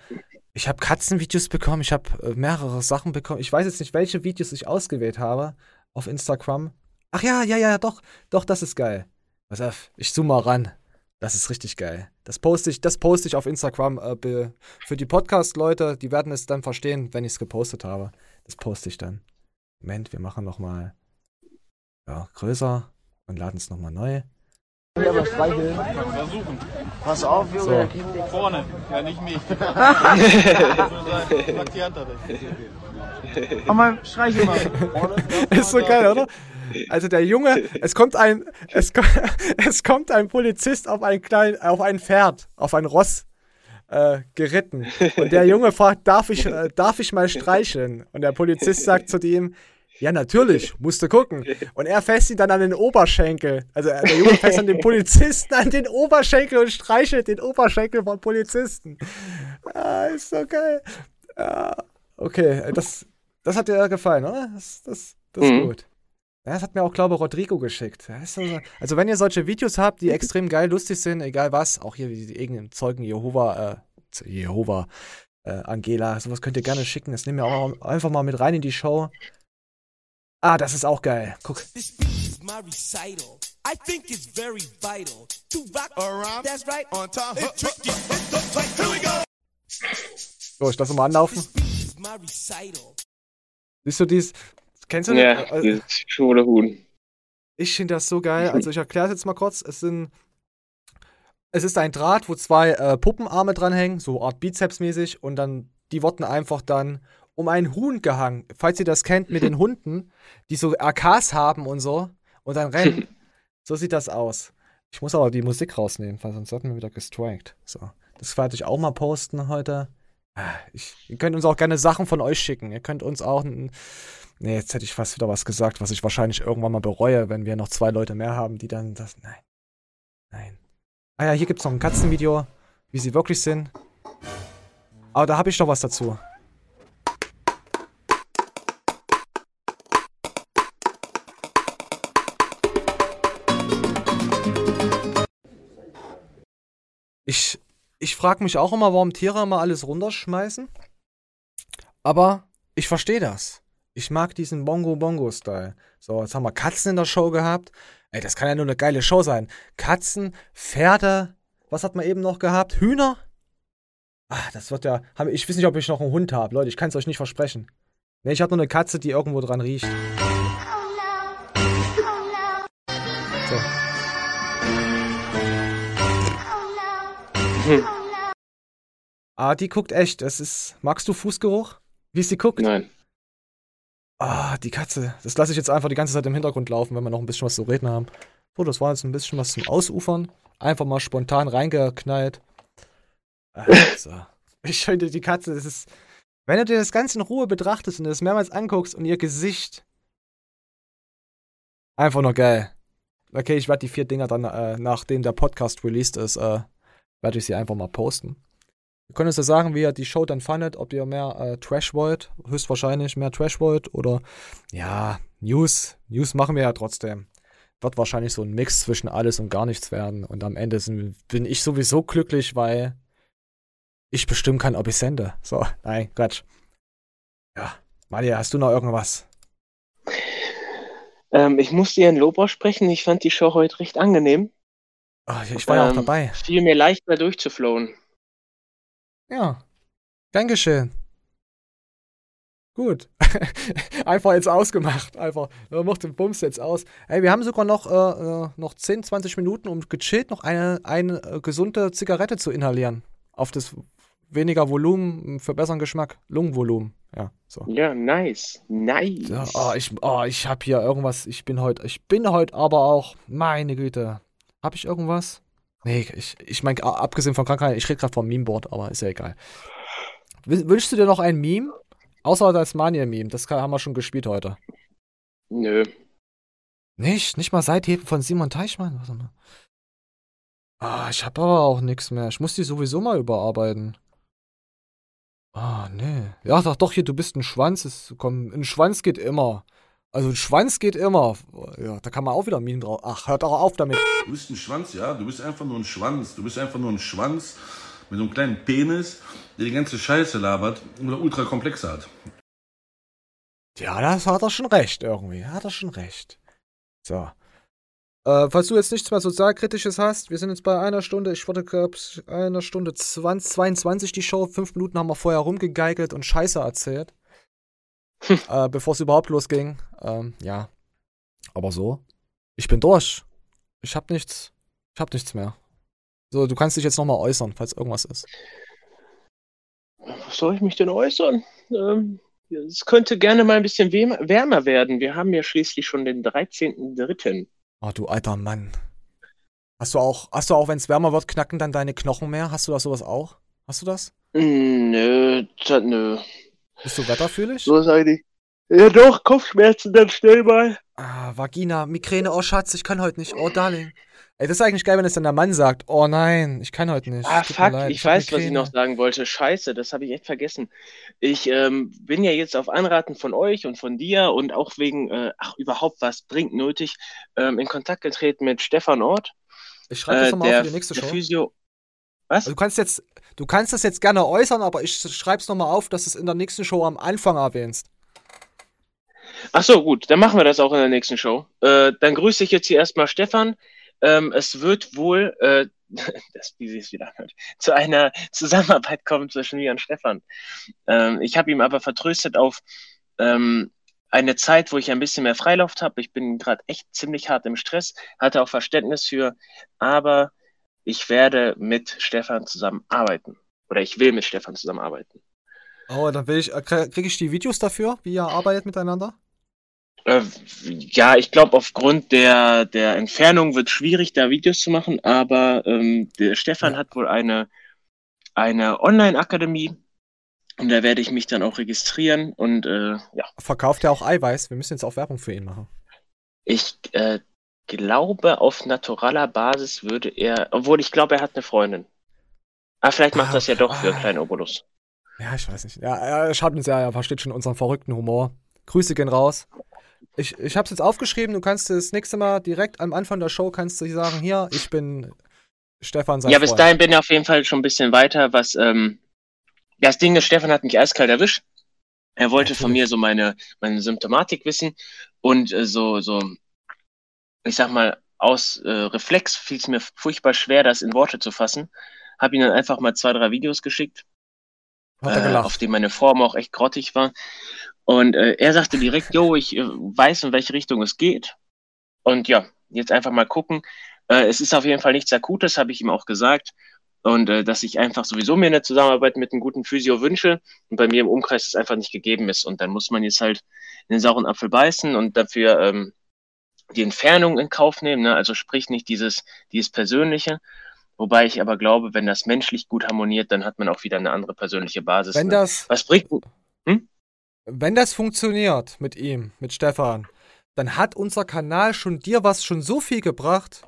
Ich habe Katzenvideos bekommen, ich habe äh, mehrere Sachen bekommen. Ich weiß jetzt nicht, welche Videos ich ausgewählt habe auf Instagram. Ach ja, ja, ja, doch, doch, das ist geil. Pass auf, ich zoome mal ran. Das ist richtig geil. Das poste ich, das poste ich auf Instagram äh, für die Podcast-Leute. Die werden es dann verstehen, wenn ich es gepostet habe. Das poste ich dann. Moment, wir machen noch mal ja, größer und laden es noch mal neu. Ja, aber streicheln. Versuchen. Pass auf, Junge, So. Vorne, ja nicht mich. (laughs) Aber streichel mal. (laughs) ist so geil, oder? Also der Junge, es kommt ein, es, (laughs) es kommt ein Polizist auf ein klein, auf ein Pferd, auf ein Ross äh, geritten. Und der Junge fragt, darf ich, äh, darf ich mal streicheln? Und der Polizist sagt zu ihm, ja, natürlich, musst du gucken. Und er fässt ihn dann an den Oberschenkel. Also äh, der Junge fässt an den Polizisten an den Oberschenkel und streichelt den Oberschenkel vom Polizisten. Ah, ist so geil. Ah, okay, das, das hat dir gefallen, oder? Das, das, das ist Mhm. gut. Das hat mir auch, glaube ich, Rodrigo geschickt. Ja, ist so- Also, wenn ihr solche Videos habt, die extrem geil, lustig sind, egal was, auch hier wie die irgendeinen Zeugen Jehova, äh, Jehova, äh, Angela, sowas könnt ihr gerne schicken. Das nehmen wir auch einfach mal mit rein in die Show. Ah, das ist auch geil. Guck. I think it's very vital to rock around. That's right. On time. It's tricky. Here we go. So, ich lasse mal anlaufen. Siehst du dies? Kennst du Ja, das? Äh, dieses schwule Huhn. Ich finde das so geil. Also ich erkläre es jetzt mal kurz. Es sind es ist ein Draht, wo zwei äh, Puppenarme dranhängen, so Art Bizeps-mäßig, und dann die wurden einfach dann um ein Huhn gehangen. Falls ihr das kennt mit den (laughs) Hunden, die so AKs haben und so und dann rennen. (laughs) so sieht das aus. Ich muss aber die Musik rausnehmen, weil sonst sollten wir wieder gestrikt. So, das werde ich auch mal posten heute. Ah, Ich, ihr könnt uns auch gerne Sachen von euch schicken. Ihr könnt uns auch. n- Nee, jetzt hätte ich fast wieder was gesagt, was ich wahrscheinlich irgendwann mal bereue, wenn wir noch zwei Leute mehr haben, die dann das. Nein. Nein. Ah ja, hier gibt's noch ein Katzenvideo, wie sie wirklich sind. Aber da habe ich doch was dazu. Ich, ich frage mich auch immer, warum Tiere immer alles runterschmeißen. Aber ich verstehe das. Ich mag diesen Bongo-Bongo-Style. So, jetzt haben wir Katzen in der Show gehabt. Ey, das kann ja nur eine geile Show sein. Katzen, Pferde, was hat man eben noch gehabt? Hühner? Ah, das wird ja. Ich weiß nicht, ob ich noch einen Hund habe. Leute, ich kann es euch nicht versprechen. Nee, ich habe nur eine Katze, die irgendwo dran riecht. So. Ah, die guckt echt. Es ist. Magst du Fußgeruch? Wie sie guckt? Nein. Ah, die Katze. Das lasse ich jetzt einfach die ganze Zeit im Hintergrund laufen, wenn wir noch ein bisschen was zu reden haben. So, das war jetzt ein bisschen was zum Ausufern. Einfach mal spontan reingeknallt. Ah, so. Ich finde die Katze, das ist. Wenn du dir das Ganze in Ruhe betrachtest und das mehrmals anguckst und ihr Gesicht. Einfach nur geil. Okay, ich werde die vier Dinger dann, äh, nachdem der Podcast released ist, äh, werde ich sie einfach mal posten. Ihr könnt uns ja sagen, wie ihr die Show dann fandet, ob ihr mehr äh, Trash wollt, höchstwahrscheinlich mehr Trash wollt oder ja, News. News machen wir ja trotzdem. Wird wahrscheinlich so ein Mix zwischen alles und gar nichts werden. Und am Ende sind, bin ich sowieso glücklich, weil ich bestimmen kann, ob ich sende. So, (laughs) nein, Quatsch. Ja, Malia, hast du noch irgendwas? Ähm, ich muss dir ein Lob aussprechen. Ich fand die Show heute recht angenehm. Ah, ich war ja auch Ähm, dabei. Fiel mir leichter durchzuflowen. Ja. Dankeschön. Gut. (laughs) Einfach jetzt ausgemacht. Einfach. Macht den Bums jetzt aus. Ey, wir haben sogar noch, äh, äh, noch 10, 20 Minuten, um gechillt noch eine, eine äh, gesunde Zigarette zu inhalieren. Auf das weniger Volumen für besseren Geschmack. Lungenvolumen. Ja, so. Ja, nice. Nice. Ja, oh, ich, oh, ich hab hier irgendwas. Ich bin heute, ich bin heute aber auch, meine Güte. Hab ich irgendwas? Nee, ich, ich meine, abgesehen von Krankheit, ich rede gerade vom Memeboard, aber ist ja egal. Wün- Wünschst du dir noch ein Meme? Außer das Mania-Meme, das haben wir schon gespielt heute. Nö. Nicht? Nicht mal Seitheben von Simon Teichmann? Warte mal. Ah, ich hab aber auch nichts mehr. Ich muss die sowieso mal überarbeiten. Ah, nee. Ja, doch, doch, hier, du bist ein Schwanz. Es, komm, ein Schwanz geht immer. Also ein Schwanz geht immer. Ja, da kann man auch wieder Meme drauf. Ach, hört auch auf damit. Du bist ein Schwanz, ja. Du bist einfach nur ein Schwanz. Du bist einfach nur ein Schwanz mit so einem kleinen Penis, der die ganze Scheiße labert oder ultra komplexe hat. Ja, das hat er schon recht irgendwie. Hat er schon recht. So. Äh, falls du jetzt nichts mehr Sozialkritisches hast, wir sind jetzt bei einer Stunde, ich wollte glaube einer Stunde 20, 22 die Show, fünf Minuten haben wir vorher rumgegeigelt und Scheiße erzählt. (laughs) äh, bevor es überhaupt losging. Ähm, ja. Aber so. Ich bin durch. Ich hab nichts. Ich hab nichts mehr. So, du kannst dich jetzt nochmal äußern, falls irgendwas ist. Was soll ich mich denn äußern? Ähm, es könnte gerne mal ein bisschen wärmer werden. Wir haben ja schließlich schon den 13.03. Oh, du alter Mann. Hast du auch, hast du auch, wenn es wärmer wird, knacken dann deine Knochen mehr? Hast du das sowas auch? Hast du das? Hm, Nö, da, nö. Bist du wetterfühlig? So ist eigentlich. Ja doch, Kopfschmerzen dann schnell mal. Ah, Vagina, Migräne, oh Schatz, ich kann heute nicht. Oh, Darling. Ey, das ist eigentlich geil, wenn es dann der Mann sagt, oh nein, ich kann heute nicht. Ah, Tut fuck, ich hab weiß, was ich noch sagen wollte. Scheiße, das habe ich echt vergessen. Ich ähm, bin ja jetzt auf Anraten von euch und von dir und auch wegen, äh, ach, überhaupt was dringend nötig, ähm, in Kontakt getreten mit Stefan Ort. Ich schreibe das äh, nochmal der- auf für die nächste der Show. Physio. Was? Du kannst jetzt, du kannst das jetzt gerne äußern, aber ich schreib's nochmal auf, dass du es in der nächsten Show am Anfang erwähnst. Ach so, gut, dann machen wir das auch in der nächsten Show. Äh, dann grüße ich jetzt hier erstmal Stefan. Ähm, es wird wohl, äh, (laughs) das, wie sie es wieder anhört, (laughs) zu einer Zusammenarbeit kommen zwischen mir und Stefan. Ähm, ich habe ihm aber vertröstet auf ähm, eine Zeit, wo ich ein bisschen mehr Freilauf habe. Ich bin gerade echt ziemlich hart im Stress, hatte auch Verständnis für, aber ich werde mit Stefan zusammenarbeiten. Oder ich will mit Stefan zusammenarbeiten. Oh, dann will ich, äh, kriege ich die Videos dafür, wie ihr arbeitet miteinander? Äh, ja, ich glaube, aufgrund der, der Entfernung wird es schwierig, da Videos zu machen, aber ähm, der Stefan hat wohl eine, eine Online-Akademie und da werde ich mich dann auch registrieren und äh, ja, Verkauft er auch Eiweiß? Wir müssen jetzt auch Werbung für ihn machen. ich, äh, glaube, auf naturaler Basis würde er, obwohl ich glaube, er hat eine Freundin. Aber vielleicht macht Ah, das ja doch für ah. kleinen Obolus. Ja, ich weiß nicht. Ja, er schaut uns ja, er versteht schon unseren verrückten Humor. Grüße gehen raus. Ich, ich hab's jetzt aufgeschrieben, du kannst das nächste Mal direkt am Anfang der Show kannst du sagen, hier, ich bin Stefan sein Ja, bis Freund. dahin bin ich auf jeden Fall schon ein bisschen weiter, was, ähm, das Ding ist, Stefan hat mich eiskalt erwischt. Er wollte von mir so meine, meine Symptomatik wissen und äh, so, so, ich sag mal, aus äh, Reflex fiel es mir furchtbar schwer, das in Worte zu fassen. Hab ihm dann einfach mal zwei, drei Videos geschickt, äh, auf denen meine Form auch echt grottig war. Und äh, er sagte direkt, jo, ich äh, weiß, in welche Richtung es geht. Und ja, jetzt einfach mal gucken. Äh, es ist auf jeden Fall nichts Akutes, habe ich ihm auch gesagt. Und äh, dass ich einfach sowieso mir eine Zusammenarbeit mit einem guten Physio wünsche und bei mir im Umkreis es einfach nicht gegeben ist. Und dann muss man jetzt halt in den sauren Apfel beißen und dafür ähm, die Entfernung in Kauf nehmen. Ne? Also sprich nicht dieses, dieses Persönliche. Wobei ich aber glaube, wenn das menschlich gut harmoniert, dann hat man auch wieder eine andere persönliche Basis. Wenn ne? das- Was bringt. Wenn das funktioniert mit ihm, mit Stefan, dann hat unser Kanal schon dir was schon so viel gebracht.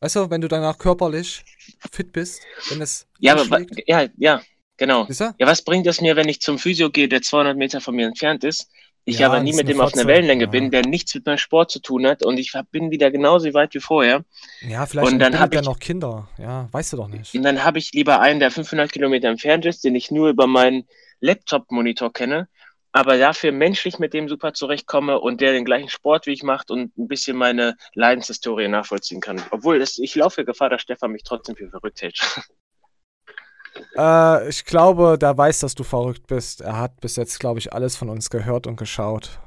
Weißt du, wenn du danach körperlich fit bist, wenn es Ja, aber ja, ja, genau. Ja, was bringt es mir, wenn ich zum Physio gehe, der 200 Meter von mir entfernt ist, ich Ja, aber das nie mit dem auf einer. Wellenlänge Ja. bin, der nichts mit meinem Sport zu tun hat und ich bin wieder genauso weit wie vorher. Ja, vielleicht und dann habe ich, noch Kinder. Ja, weißt du doch nicht. und dann habe ich lieber einen, der 500 Kilometer entfernt ist, den ich nur über meinen Laptop-Monitor kenne, aber dafür menschlich mit dem super zurechtkomme und der den gleichen Sport wie ich macht und ein bisschen meine Leidenshistorie nachvollziehen kann. Obwohl es, ich laufe Gefahr, dass Stefan mich trotzdem für verrückt hält. (laughs) Äh, ich glaube, der weiß, dass du verrückt bist. Er hat bis jetzt, glaube ich, alles von uns gehört und geschaut.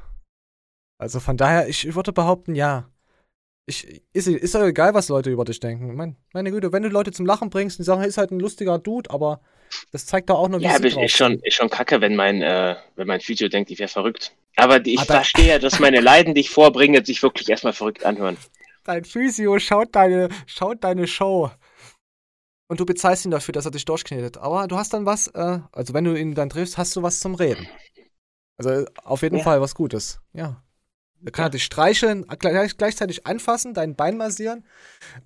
Also von daher, ich würde behaupten, ja. Ich, ist, ist doch egal, was Leute über dich denken. Mein, meine Güte, wenn du Leute zum Lachen bringst und die sagen, er ist halt ein lustiger Dude, aber das zeigt doch auch nur, wie Ja, aber ist schon, ist schon kacke, wenn mein, äh, wenn mein Physio denkt, ich wäre verrückt. Aber die- ich Aber- verstehe ja, dass meine Leiden, die ich vorbringe, sich wirklich erstmal verrückt anhören. Dein Physio schaut deine, schaut deine Show. Und du bezahlst ihn dafür, dass er dich durchknetet. Aber du hast dann was, äh, also wenn du ihn dann triffst, hast du was zum Reden. Also äh, auf jeden Ja. Fall was Gutes. Ja. Da kann er dich streicheln, gleich, gleichzeitig anfassen, dein Bein massieren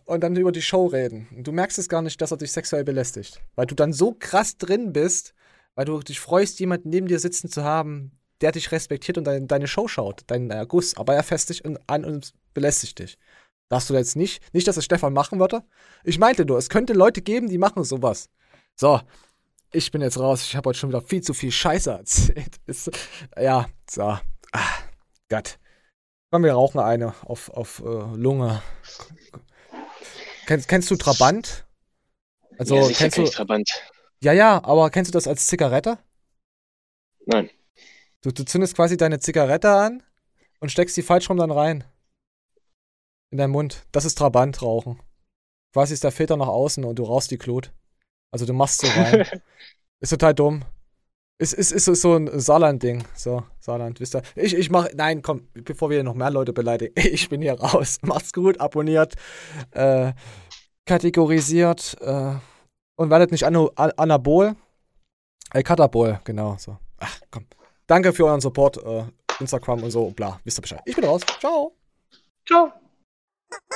und dann über die Show reden. Und du merkst es gar nicht, dass er dich sexuell belästigt. Weil du dann so krass drin bist, weil du dich freust, jemanden neben dir sitzen zu haben, der dich respektiert und dein, deine Show schaut, deinen äh, Guss. Aber er fässt dich an und belästigt dich. Darfst du jetzt nicht? Nicht, dass es Stefan machen würde? Ich meinte nur, es könnte Leute geben, die machen sowas. So, ich bin jetzt raus. Ich habe heute schon wieder viel zu viel Scheiße erzählt. (laughs) Ist, ja, so. Ah, Gott. Komm, wir rauchen eine auf, auf äh, Lunge. Kennst, kennst du Trabant? Also, ja, kennst kenn du. Trabant. Ja, ja, aber kennst du das als Zigarette? Nein. Du, du zündest quasi deine Zigarette an und steckst die falsch rum dann rein. In deinen Mund. Das ist Trabant rauchen. Quasi ist der Filter nach außen und du rauchst die Glut. Also du machst so rein. (laughs) ist total dumm. Ist, ist, ist so- so ein Saarland-Ding. So, Saarland, wisst ihr. Ich, ich mach, nein, komm, bevor wir noch mehr Leute beleidigen. (laughs) Ich bin hier raus. (laughs) Macht's gut, abonniert, äh, kategorisiert, äh, und werdet nicht ano, a- anabol. Äh, Katabol, genau, so. Ach, komm. Danke für euren Support, äh, Instagram und so, bla. Wisst ihr Bescheid. Ich bin raus. Ciao. Ciao. Oh!